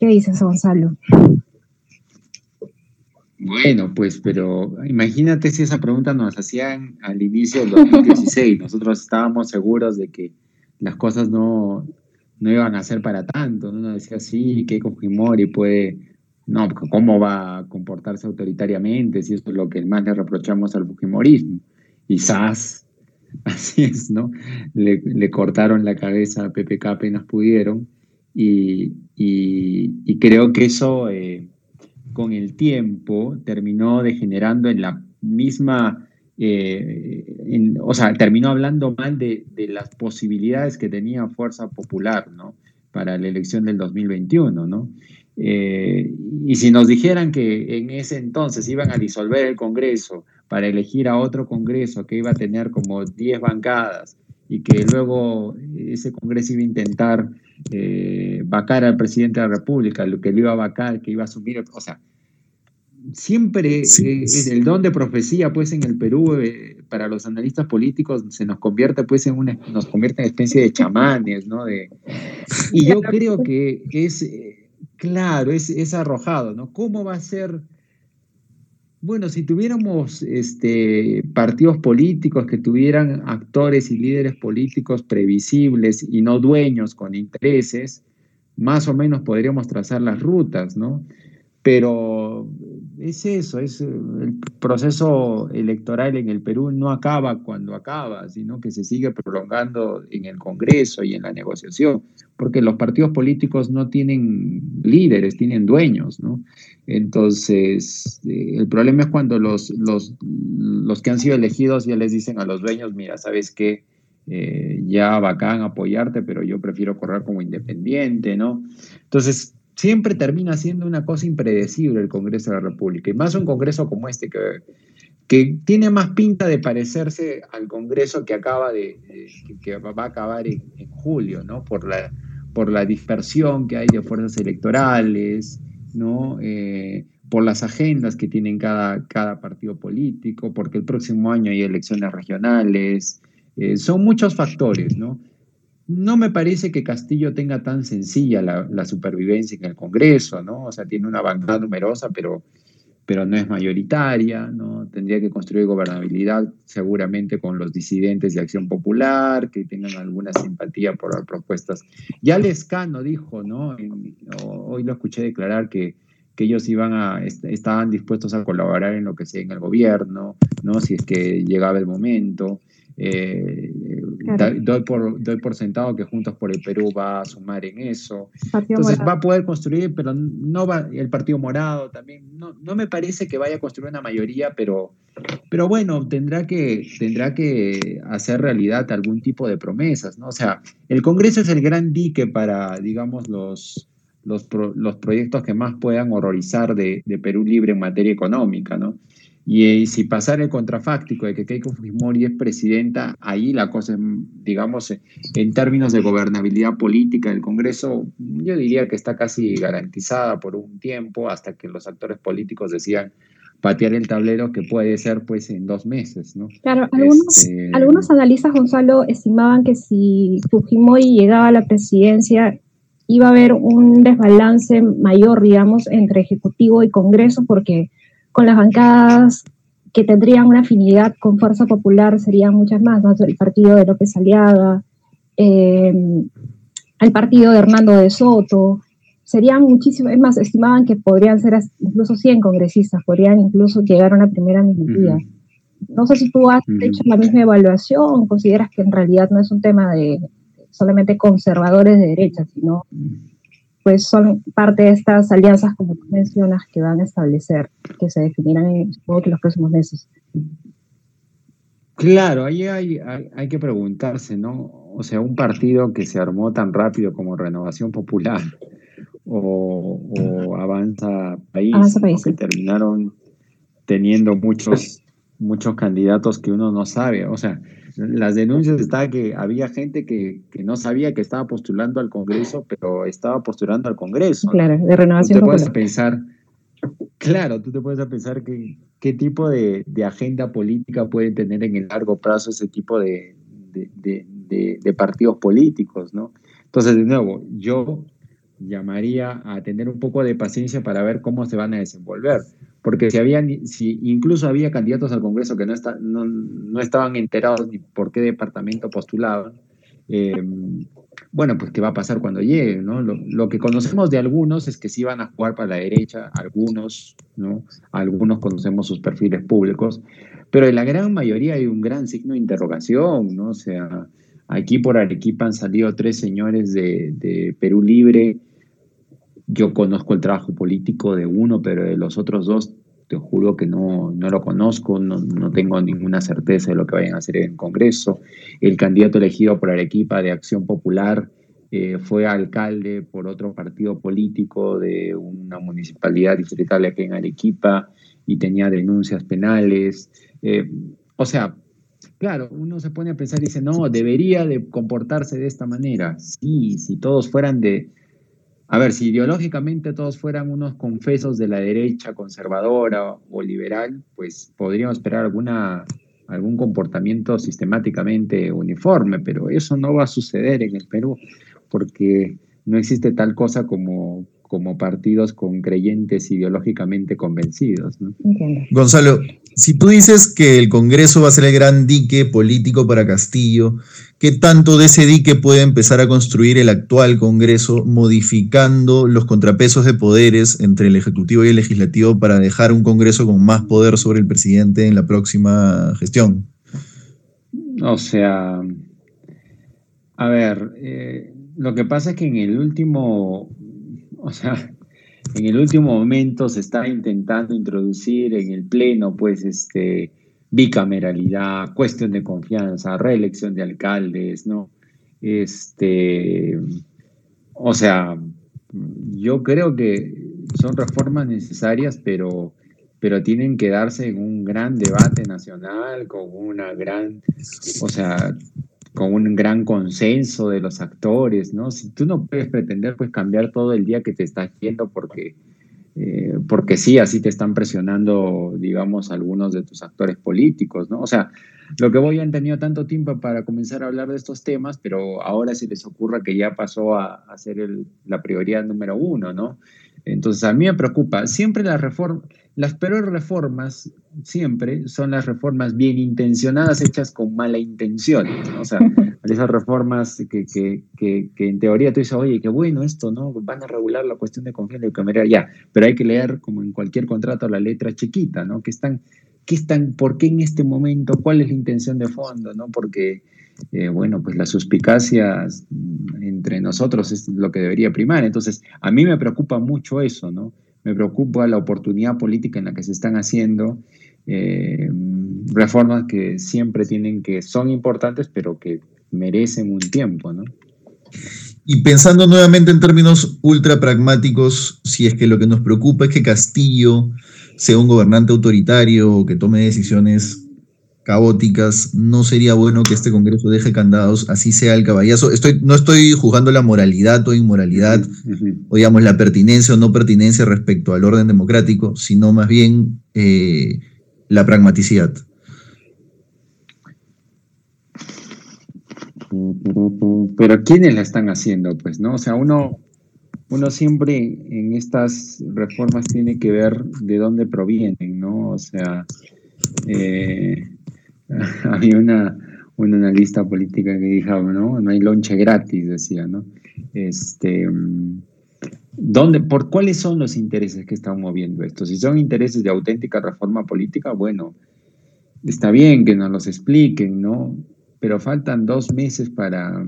¿Qué dices, Gonzalo? Bueno, pues, pero imagínate si esa pregunta nos hacían al inicio del 2016. Nosotros estábamos seguros de que las cosas no, no iban a ser para tanto. Uno decía, sí, que Fujimori puede, no, ¿cómo va a comportarse autoritariamente? Si eso es lo que más le reprochamos al Fujimorismo. Y SAS, así es, ¿no? Le, cortaron la cabeza a PPK apenas pudieron. Y, y, creo que eso eh, con el tiempo terminó degenerando en la misma eh, o sea, terminó hablando mal de, las posibilidades que tenía Fuerza Popular, ¿no? Para la elección del 2021, ¿no? Eh, y si nos dijeran que en ese entonces iban a disolver el Congreso para elegir a otro Congreso que iba a tener como 10 bancadas y que luego ese Congreso iba a intentar eh, vacar al presidente de la República, lo que lo iba a vacar, que iba a asumir, o sea, siempre eh, el don de profecía, pues en el Perú, eh, para los analistas políticos, se nos convierte, pues, en una, nos convierte en especie de chamanes, ¿no? De, y yo creo que es, eh, claro, es, es arrojado, ¿no? ¿Cómo va a ser? Bueno, si tuviéramos este, partidos políticos que tuvieran actores y líderes políticos previsibles y no dueños con intereses, más o menos podríamos trazar las rutas, ¿no? Pero es eso, es eh, el proceso electoral en el Perú no acaba cuando acaba, sino que se sigue prolongando en el Congreso y en la negociación, porque los partidos políticos no tienen líderes, tienen dueños, ¿no? Entonces, eh, el problema es cuando los, los, los, que han sido elegidos ya les dicen a los dueños, mira, ¿sabes qué? Eh, ya bacán apoyarte, pero yo prefiero correr como independiente, ¿no? Entonces, siempre termina siendo una cosa impredecible el Congreso de la República, y más un Congreso como este, que, que tiene más pinta de parecerse al Congreso que acaba de, que va a acabar en, julio, ¿no? Por la, por la dispersión que hay de fuerzas electorales, ¿no? Eh, por las agendas que tienen cada, cada partido político, porque el próximo año hay elecciones regionales, eh, son muchos factores, ¿no? No me parece que Castillo tenga tan sencilla la, supervivencia en el Congreso, ¿no? O sea, tiene una bancada numerosa, pero, pero no es mayoritaria, ¿no? Tendría que construir gobernabilidad seguramente con los disidentes de Acción Popular, que tengan alguna simpatía por las propuestas. Ya Lescano dijo, ¿no? hoy lo escuché declarar que, que ellos iban a, estaban dispuestos a colaborar en lo que sea en el gobierno, ¿no? Si es que llegaba el momento. Eh, doy, por, doy por sentado que Juntos por el Perú va a sumar en eso. Entonces va a poder construir, pero no va, el Partido Morado también, no, no me parece que vaya a construir una mayoría, pero, pero bueno, tendrá que, tendrá que hacer realidad algún tipo de promesas, ¿no? O sea, el Congreso es el gran dique para, digamos, los, los, los proyectos que más puedan horrorizar de, de Perú Libre en materia económica, ¿no? Y, si pasara el contrafáctico de que Keiko Fujimori es presidenta, ahí la cosa, digamos, en términos de gobernabilidad política del Congreso, yo diría que está casi garantizada por un tiempo hasta que los actores políticos decidan patear el tablero que puede ser pues en dos meses, ¿no? Claro, algunos, este, algunos analistas, Gonzalo, estimaban que si Fujimori llegaba a la presidencia iba a haber un desbalance mayor, digamos, entre Ejecutivo y Congreso, porque con las bancadas que tendrían una afinidad con Fuerza Popular serían muchas más, ¿no? el partido de López Aliaga, em, el partido de Hernando de Soto, serían muchísimas, es más, estimaban que podrían ser incluso 100 congresistas, podrían incluso llegar a una primera minoría. no sé si tú has hecho la misma evaluación, consideras que en realidad no es un tema de solamente conservadores de derecha, sino pues son parte de estas alianzas, como tú mencionas, que van a establecer, que se definirán en los próximos meses. Claro, ahí hay, hay, que preguntarse, ¿no? O sea, un partido que se armó tan rápido como Renovación Popular o, Avanza País, que terminaron teniendo muchos, muchos candidatos que uno no sabe. O sea, las denuncias estaban que había gente que, no sabía que estaba postulando al Congreso, pero estaba postulando al Congreso. Claro, de renovación. Tú te puedes pensar, claro, tú te puedes pensar que, qué tipo de, agenda política puede tener en el largo plazo ese tipo de, de partidos políticos, ¿no? Entonces, de nuevo, yo llamaría a tener un poco de paciencia para ver cómo se van a desenvolver porque si, habían, si incluso había candidatos al Congreso que no, está, no, estaban enterados ni por qué departamento postulaban, eh, bueno, pues qué va a pasar cuando llegue, ¿no? Lo, que conocemos de algunos es que sí van a jugar para la derecha, algunos, ¿no? Algunos conocemos sus perfiles públicos, pero en la gran mayoría hay un gran signo de interrogación, ¿no? O sea, aquí por Arequipa han salido tres señores de, de Perú Libre, yo conozco el trabajo político de uno, pero de los otros dos te juro que no, no lo conozco, no, no, tengo ninguna certeza de lo que vayan a hacer en el Congreso. El candidato elegido por Arequipa de Acción Popular eh, fue alcalde por otro partido político de una municipalidad distrital aquí en Arequipa y tenía denuncias penales. Eh, o sea, claro, uno se pone a pensar y dice, no, debería de comportarse de esta manera. Sí, si todos fueran de, a ver, si ideológicamente todos fueran unos confesos de la derecha conservadora o liberal, pues podríamos esperar alguna, algún comportamiento sistemáticamente uniforme, pero eso no va a suceder en el Perú porque no existe tal cosa como, como partidos con creyentes ideológicamente convencidos. Gonzalo, si tú dices que el Congreso va a ser el gran dique político para Castillo, ¿qué tanto de ese dique puede empezar a construir el actual Congreso modificando los contrapesos de poderes entre el Ejecutivo y el Legislativo para dejar un Congreso con más poder sobre el presidente en la próxima gestión? O sea, a ver, eh, lo que pasa es que en el último o sea, en el último momento se está intentando introducir en el Pleno, pues, este, bicameralidad, cuestión de confianza, reelección de alcaldes, ¿no? Este, o sea, yo creo que son reformas necesarias, pero, pero tienen que darse en un gran debate nacional, con una gran, o sea, con un gran consenso de los actores, ¿no? Si tú no puedes pretender pues cambiar todo el día que te estás yendo porque, eh, porque sí, así te están presionando, digamos, algunos de tus actores políticos, ¿no? O sea, lo que voy han tenido tanto tiempo para comenzar a hablar de estos temas, pero ahora se les ocurra que ya pasó a, a ser la prioridad número uno, ¿no? Entonces, a mí me preocupa, siempre las reformas, las peores reformas siempre son las reformas bien intencionadas hechas con mala intención. O sea, esas reformas que, que, que, que, en teoría tú dices, oye, qué bueno esto, ¿no? Van a regular la cuestión de confianza y de ya, pero hay que leer como en cualquier contrato la letra chiquita, ¿no? Que están, qué están, por qué en este momento, cuál es la intención de fondo, ¿no? Porque, eh, bueno, pues las suspicacias entre nosotros es lo que debería primar. Entonces, a mí me preocupa mucho eso, ¿no? me preocupa la oportunidad política en la que se están haciendo eh, reformas que siempre tienen que, son importantes, pero que merecen un tiempo, ¿no? Y pensando nuevamente en términos ultra pragmáticos, si es que lo que nos preocupa es que Castillo sea un gobernante autoritario o que tome decisiones caóticas, no sería bueno que este Congreso deje candados, así sea el caballazo. Estoy, no estoy juzgando la moralidad o inmoralidad, o digamos la pertinencia o no pertinencia respecto al orden democrático, sino más bien eh, la pragmaticidad. Pero ¿quiénes la están haciendo? Pues, ¿no? O sea, uno, uno siempre en estas reformas tiene que ver de dónde provienen, ¿no? O sea, eh, había una, una analista política que dijo, ¿no? No hay lonche gratis, decía, ¿no? Este, ¿dónde, ¿Por cuáles son los intereses que están moviendo esto? Si son intereses de auténtica reforma política, bueno, está bien que nos los expliquen, ¿no? Pero faltan dos meses para,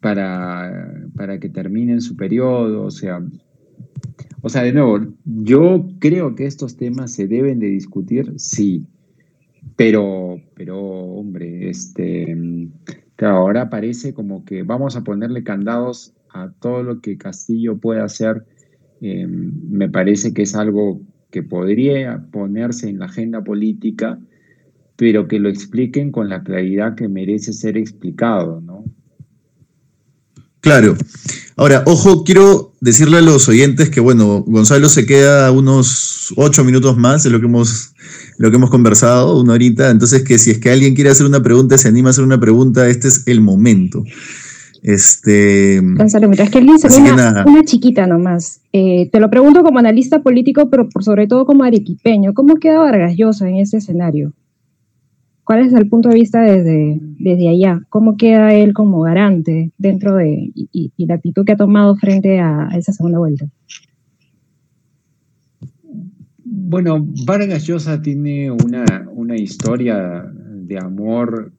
para, para que terminen su periodo, o sea, o sea, de nuevo, yo creo que estos temas se deben de discutir, sí, pero, pero, hombre, este, ahora parece como que vamos a ponerle candados a todo lo que Castillo puede hacer. Em, me parece que es algo que podría ponerse en la agenda política, pero que lo expliquen con la claridad que merece ser explicado, ¿no? Claro. Ahora, ojo, quiero decirle a los oyentes que, bueno, Gonzalo se queda unos ocho minutos más de lo que hemos, lo que hemos conversado, una horita. Entonces, que si es que alguien quiere hacer una pregunta, se anima a hacer una pregunta, este es el momento. Este, Gonzalo, mira, es que alguien se una, una, chiquita nomás. Eh, te lo pregunto como analista político, pero por sobre todo como arequipeño. ¿Cómo queda Vargas Llosa en ese escenario? ¿Cuál es el punto de vista desde, desde allá? ¿Cómo queda él como garante dentro de y, la actitud que ha tomado frente a, esa segunda vuelta? Bueno, Vargas Llosa tiene una, una historia de amor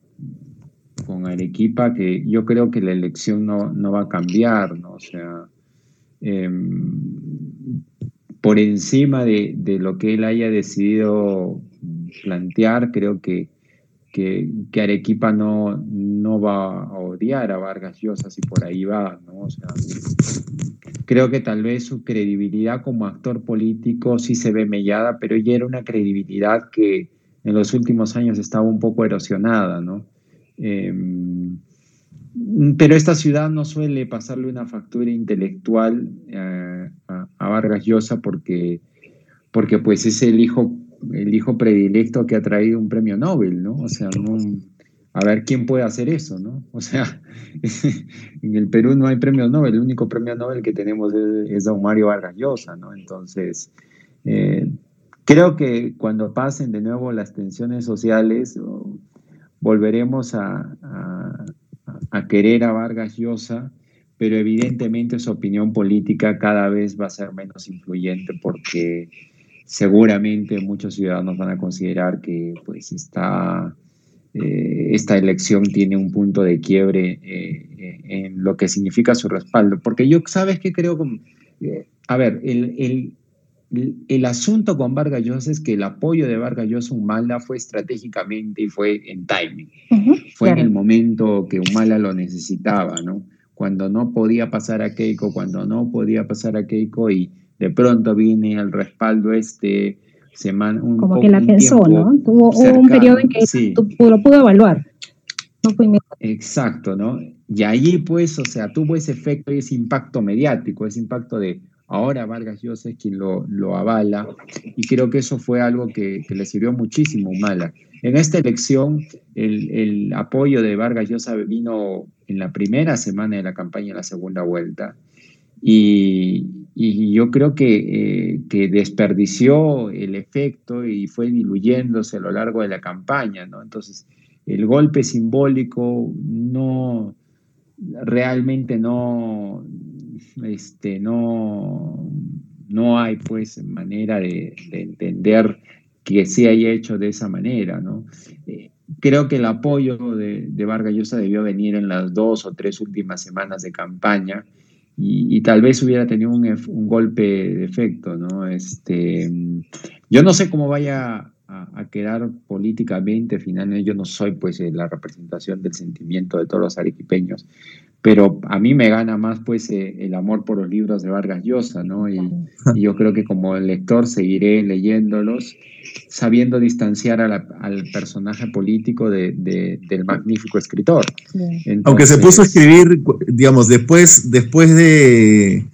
con Arequipa que yo creo que la elección no, va a cambiar, ¿no? O sea, em, por encima de, de, lo que él haya decidido plantear, creo que que, Arequipa no, no va a odiar a Vargas Llosa si por ahí va, ¿no? creo que tal vez su credibilidad como actor político sí se ve mellada, pero ya era una credibilidad que en los últimos años estaba un poco erosionada, ¿no? Em, pero esta ciudad no suele pasarle una factura intelectual eh, a, a, Vargas Llosa porque, porque pues es el hijo el hijo predilecto que ha traído un premio Nobel, ¿no? O sea, a ver quién puede hacer eso, ¿no? O sea, en el Perú no hay premios Nobel, el único premio Nobel que tenemos es, don Mario Vargas Llosa, ¿no? Entonces, eh, creo que cuando pasen de nuevo las tensiones sociales, volveremos a, a querer a Vargas Llosa, pero evidentemente su opinión política cada vez va a ser menos influyente porque seguramente muchos ciudadanos van a considerar que pues está, eh, esta elección tiene un punto de quiebre eh, en lo que significa su respaldo. Porque yo, ¿sabes qué creo? Eh, a ver, el, el, asunto con Vargas Llosa es que el apoyo de Vargas Llosa a Humala fue estratégicamente y fue en timing. fue en el momento que Humala lo necesitaba, ¿no? Cuando no podía pasar a Keiko, cuando no podía pasar a Keiko y de pronto viene el respaldo este semana un como que la pensó no tuvo un periodo en que lo pudo evaluar. No fue exacto no y allí pues o sea tuvo ese efecto y ese impacto mediático ese impacto de ahora Vargas Llosa es quien lo, lo avala y creo que eso fue algo que, le sirvió muchísimo Mala en esta elección el, el apoyo de Vargas Llosa vino en la primera semana de la campaña en la segunda vuelta. Y, yo creo eh, que, desperdició el efecto y fue diluyéndose a lo largo de la campaña, ¿no? Entonces, el golpe simbólico no, realmente no, este, no, no hay pues manera de, entender que se haya hecho de esa manera, ¿no? Eh, creo que el apoyo de, de Vargas Llosa debió venir en las dos o tres últimas semanas de campaña, y, tal vez hubiera tenido un, un, golpe de efecto, ¿no? Este, yo no sé cómo vaya a, quedar políticamente, finalmente yo no soy pues eh, la representación del sentimiento de todos los arequipeños, pero a mí me gana más pues eh, el amor por los libros de Vargas Llosa, ¿no? Y, yo creo que como lector seguiré leyéndolos, sabiendo distanciar al personaje político de, del magnífico escritor. Aunque se puso a escribir, digamos, después, después de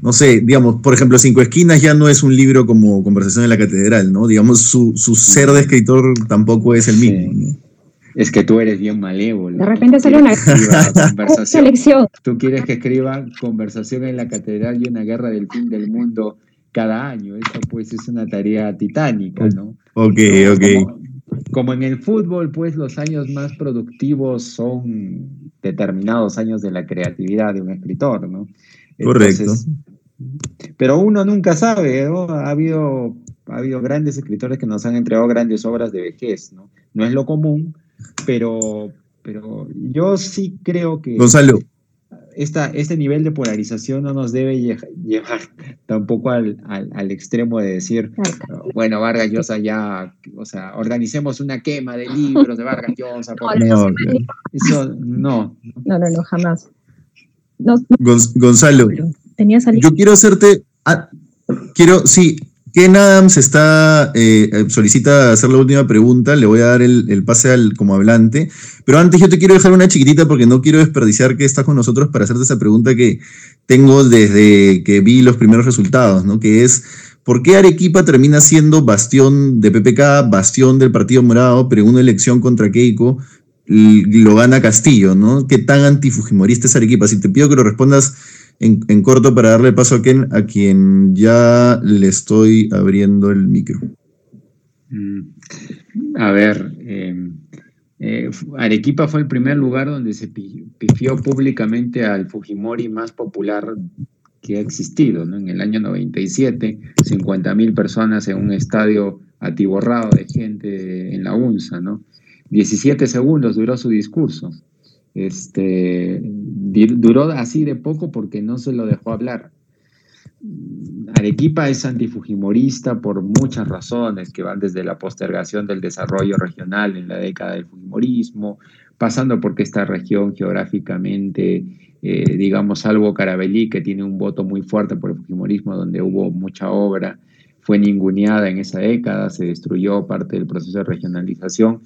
no sé, digamos, por ejemplo, Cinco Esquinas ya no es un libro como Conversación en la Catedral, ¿no? Digamos, su, ser de escritor tampoco es el mismo. Es que tú eres bien malévolo. De repente sale una selección. Tú quieres que escriba Conversación en la Catedral y una guerra del fin del mundo cada año. Eso pues es una tarea titánica, ¿no? Ok, ok. Como, en el fútbol, pues los años más productivos son determinados años de la creatividad de un escritor, ¿no? Correcto. pero uno nunca sabe, ¿no? Ha habido, ha Ha habido grandes escritores que nos han entregado grandes obras de vejez, ¿no? No es lo común, pero, pero yo sí creo que... Gonzalo, esta, este nivel de polarización no nos debe llevar tampoco al, al, extremo de decir, bueno, Vargas Llosa ya, o sea, organicemos una quema de libros de Vargas Llosa. no, eso no. No, no, no, jamás. Gonzalo, yo quiero hacerte, ah, quiero, sí, Ken Adams está, eh, solicita hacer la última pregunta, le voy a dar el, pase al como hablante, pero antes yo te quiero dejar una chiquitita porque no quiero desperdiciar que estás con nosotros para hacerte esa pregunta que tengo desde que vi los primeros resultados, ¿no? Que es, ¿por qué Arequipa termina siendo bastión de PPK, bastión del Partido Morado, pero en una elección contra Keiko lo gana Castillo, ¿no? ¿Qué tan antifujimorista es Arequipa? Si te pido que lo respondas en, corto para darle paso a, Ken, a quien ya le estoy abriendo el micro. Mm, a ver, em, eh, Arequipa fue el primer lugar donde se pifió públicamente al Fujimori más popular que ha existido, ¿no? En el año 97, 50 mil personas en un estadio atiborrado de gente en la UNSA, ¿no? 17 segundos duró su discurso. Este, duró así de poco porque no se lo dejó hablar. Arequipa es antifujimorista por muchas razones que van desde la postergación del desarrollo regional en la década del fujimorismo, pasando porque esta región geográficamente, eh, digamos, salvo Carabelí, que tiene un voto muy fuerte por el fujimorismo, donde hubo mucha obra, fue ninguneada en esa década, se destruyó parte del proceso de regionalización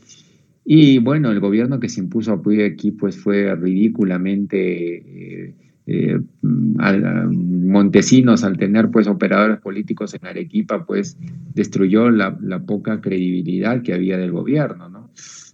y bueno, el gobierno que se impuso aquí pues fue ridículamente eh, eh, Montesinos al tener pues operadores políticos en Arequipa pues destruyó la, poca credibilidad que había del gobierno, ¿no?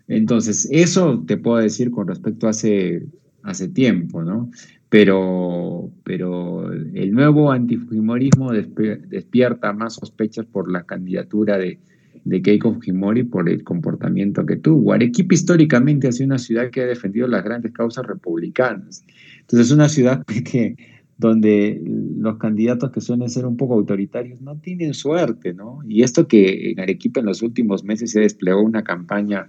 Entonces, eso te puedo decir con respecto a hace, hace tiempo, ¿no? Pero, pero el nuevo antifujimorismo despierta más sospechas por la candidatura de, de Keiko Fujimori por el comportamiento que tuvo. Arequipa históricamente ha sido una ciudad que ha defendido las grandes causas republicanas. Entonces es una ciudad que, donde los candidatos que suelen ser un poco autoritarios no tienen suerte, ¿no? Y esto que en Arequipa en los últimos meses se desplegó una campaña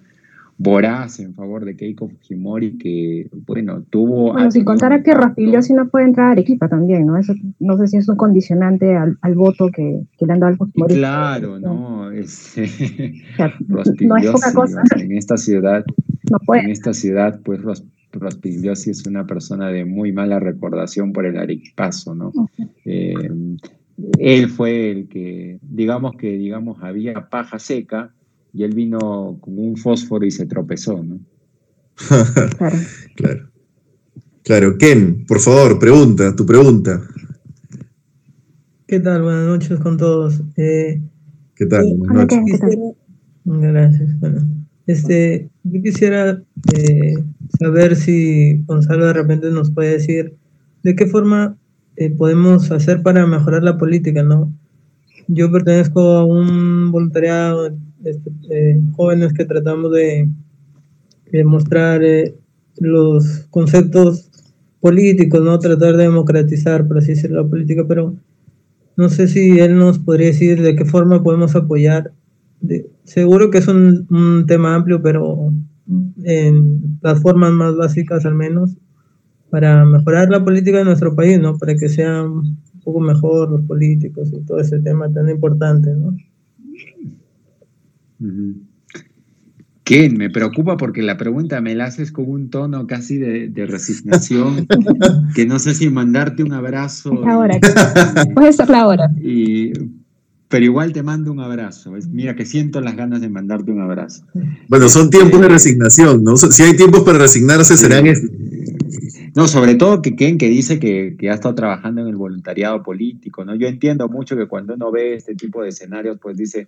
voraz en favor de Keiko Fujimori, que, bueno, tuvo... Bueno, sin contar a que sí no puede entrar a Arequipa también, ¿no? Eso, no sé si es un condicionante al, voto que, que, le han dado al Fujimori. Claro, no, es... no es poca cosa. En esta ciudad, no puede. en esta ciudad, pues Rospigliosi es una persona de muy mala recordación por el arequipazo, ¿no? Eh, él fue el que, digamos que, digamos, había paja seca, y él vino como un fósforo y se tropezó, ¿no? claro. claro. Claro, Ken, por favor, pregunta, tu pregunta. ¿Qué tal? Buenas noches con todos. Eh, ¿Qué tal? Buenas noches. Gracias. Bueno, este, yo quisiera eh, saber si Gonzalo de repente nos puede decir de qué forma eh, podemos hacer para mejorar la política, ¿no? Yo pertenezco a un voluntariado este, eh, jóvenes que tratamos de, mostrar eh, los conceptos políticos, ¿no? Tratar de democratizar, por así decirlo, la política, pero no sé si él nos podría decir de qué forma podemos apoyar. seguro que es un, tema amplio, pero en las formas más básicas al menos, para mejorar la política de nuestro país, ¿no? Para que sean un poco mejor los políticos y todo ese tema tan importante, ¿no? ¿Qué? Me preocupa porque la pregunta me la haces con un tono casi de, resignación, que no sé si mandarte un abrazo. ahora, puede ser la hora. pero igual te mando un abrazo. Mira que siento las ganas de mandarte un abrazo. Bueno, son tiempos de este, resignación, ¿no? Si hay tiempos para resignarse, serán No, sobre todo que Ken que dice que, que, ha estado trabajando en el voluntariado político, ¿no? Yo entiendo mucho que cuando uno ve este tipo de escenarios, pues dice,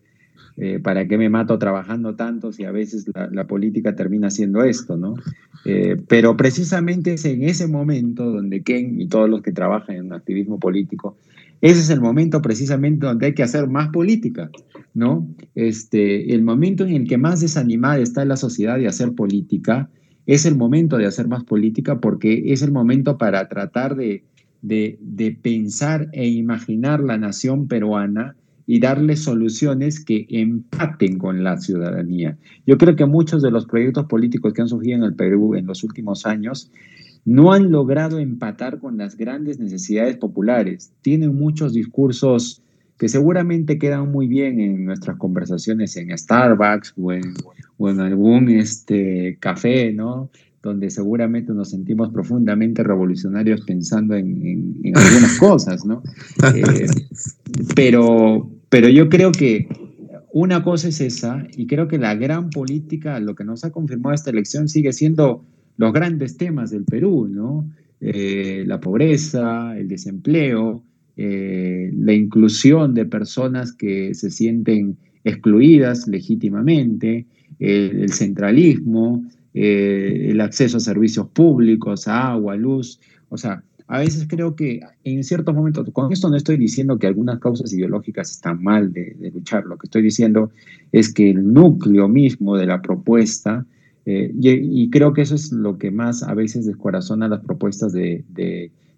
eh, ¿para qué me mato trabajando tanto si a veces la, política termina siendo esto, ¿no? Eh, pero precisamente es en ese momento donde Ken y todos los que trabajan en activismo político, ese es el momento precisamente donde hay que hacer más política, ¿no? Este, el momento en el que más desanimada está la sociedad de hacer política, es el momento de hacer más política porque es el momento para tratar de, de, de pensar e imaginar la nación peruana y darle soluciones que empaten con la ciudadanía. Yo creo que muchos de los proyectos políticos que han surgido en el Perú en los últimos años no han logrado empatar con las grandes necesidades populares. Tienen muchos discursos que seguramente quedan muy bien en nuestras conversaciones en Starbucks o en, algún este, café, ¿no? Donde seguramente nos sentimos profundamente revolucionarios pensando en, algunas cosas, ¿no? Eh, pero, pero yo creo que una cosa es esa, y creo que la gran política, lo que nos ha confirmado esta elección, sigue siendo los grandes temas del Perú, ¿no? Eh, la pobreza, el desempleo, eh, la inclusión de personas que se sienten excluidas legítimamente, el centralismo, eh, el acceso a servicios públicos, a agua, luz. O sea, a veces creo que en ciertos momentos, con esto no estoy diciendo que algunas causas ideológicas están mal de, luchar, lo que estoy diciendo es que el núcleo mismo de la propuesta, eh, y, creo que eso es lo que más a veces descorazona las propuestas de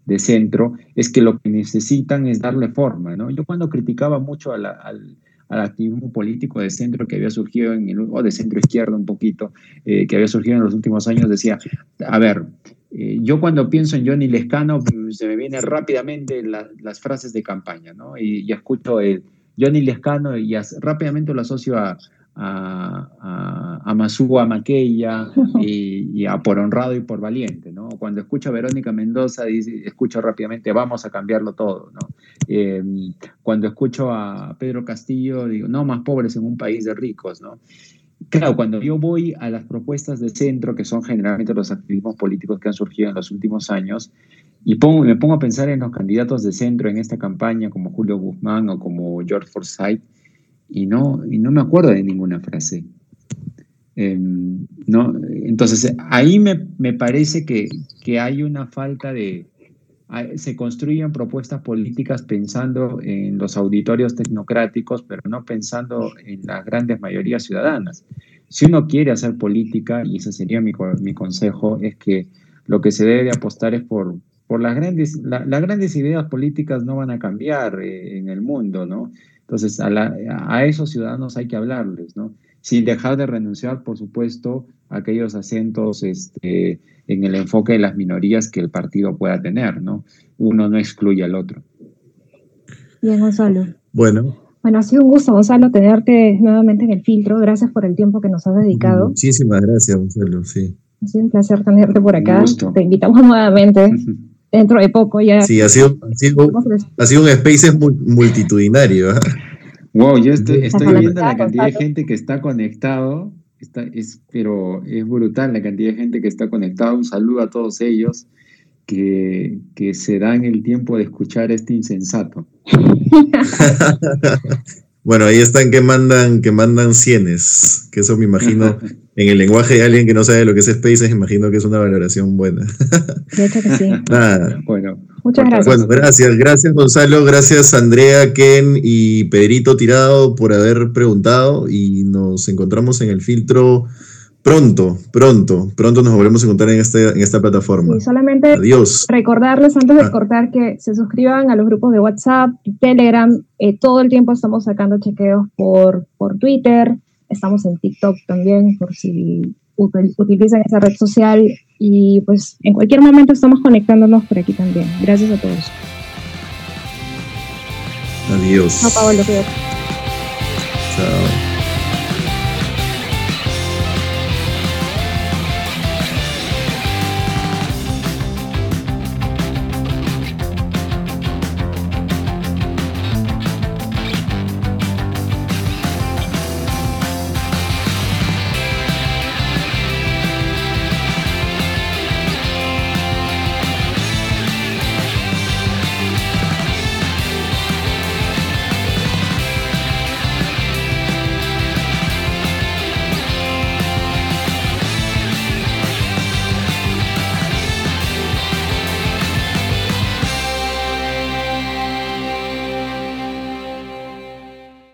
de centro, es que lo que necesitan es darle forma, ¿no? Yo cuando criticaba mucho al, al, activismo político de centro que había surgido, en el, o de centro izquierda un poquito, eh, que había surgido en los últimos años, decía, a ver, eh, yo cuando pienso en Johnny Lescano, pues, se me vienen rápidamente las frases de campaña, ¿no? Y, y escucho el Johnny Lescano y rápidamente lo asocio a, a, a, a Masúa Maquella y, a Por Honrado y Por Valiente, ¿no? Cuando escucho a Verónica Mendoza, dice, escucho rápidamente, vamos a cambiarlo todo, ¿no? Em, cuando escucho a Pedro Castillo, digo, no, más pobres en un país de ricos, ¿no? Claro, cuando yo voy a las propuestas de centro, que son generalmente los activismos políticos que han surgido en los últimos años, y pongo, me pongo a pensar en los candidatos de centro en esta campaña, como Julio Guzmán o como George Forsyth, y no, y no me acuerdo de ninguna frase. Em, no, entonces, ahí me, me parece que, que, hay una falta de... Se construyen propuestas políticas pensando en los auditorios tecnocráticos, pero no pensando en las grandes mayorías ciudadanas. Si uno quiere hacer política, y ese sería mi, mi consejo, es que lo que se debe apostar es por, por las grandes, las grandes ideas políticas no van a cambiar eh, en el mundo, ¿no? Entonces, a, esos ciudadanos hay que hablarles, ¿no? Sin dejar de renunciar, por supuesto, a aquellos acentos este, en el enfoque de las minorías que el partido pueda tener, ¿no? Uno no excluye al otro. Bien, Gonzalo. Bueno. Bueno, ha sido un gusto, Gonzalo, tenerte nuevamente en el filtro. Gracias por el tiempo que nos has dedicado. Muchísimas gracias, Gonzalo, sí. Ha sido un placer tenerte por acá. Te invitamos nuevamente. dentro de poco ya. Sí, ha sido, ha sido, un space multitudinario. Wow, yo estoy, estoy viendo la cantidad de gente que está conectado, está, es, pero es brutal la cantidad de gente que está conectado. Un saludo a todos ellos que, que se dan el tiempo de escuchar este insensato. bueno, ahí están que mandan, que mandan cienes, que eso me imagino en el lenguaje de alguien que no sabe lo que es Spaces, imagino que es una valoración buena. De hecho que sí. Bueno, muchas gracias. Bueno, gracias, gracias Gonzalo, gracias Andrea, Ken y Pedrito Tirado por haber preguntado y nos encontramos en el filtro pronto, pronto, pronto nos volvemos a encontrar en, este, en esta plataforma. Y solamente Adiós. recordarles antes de ah. cortar que se suscriban a los grupos de WhatsApp, Telegram, eh, todo el tiempo estamos sacando chequeos por, por Twitter, Estamos en TikTok también, por si utilizan esa red social. Y pues en cualquier momento estamos conectándonos por aquí también. Gracias a todos. Adiós. Chao, Pablo. Chao.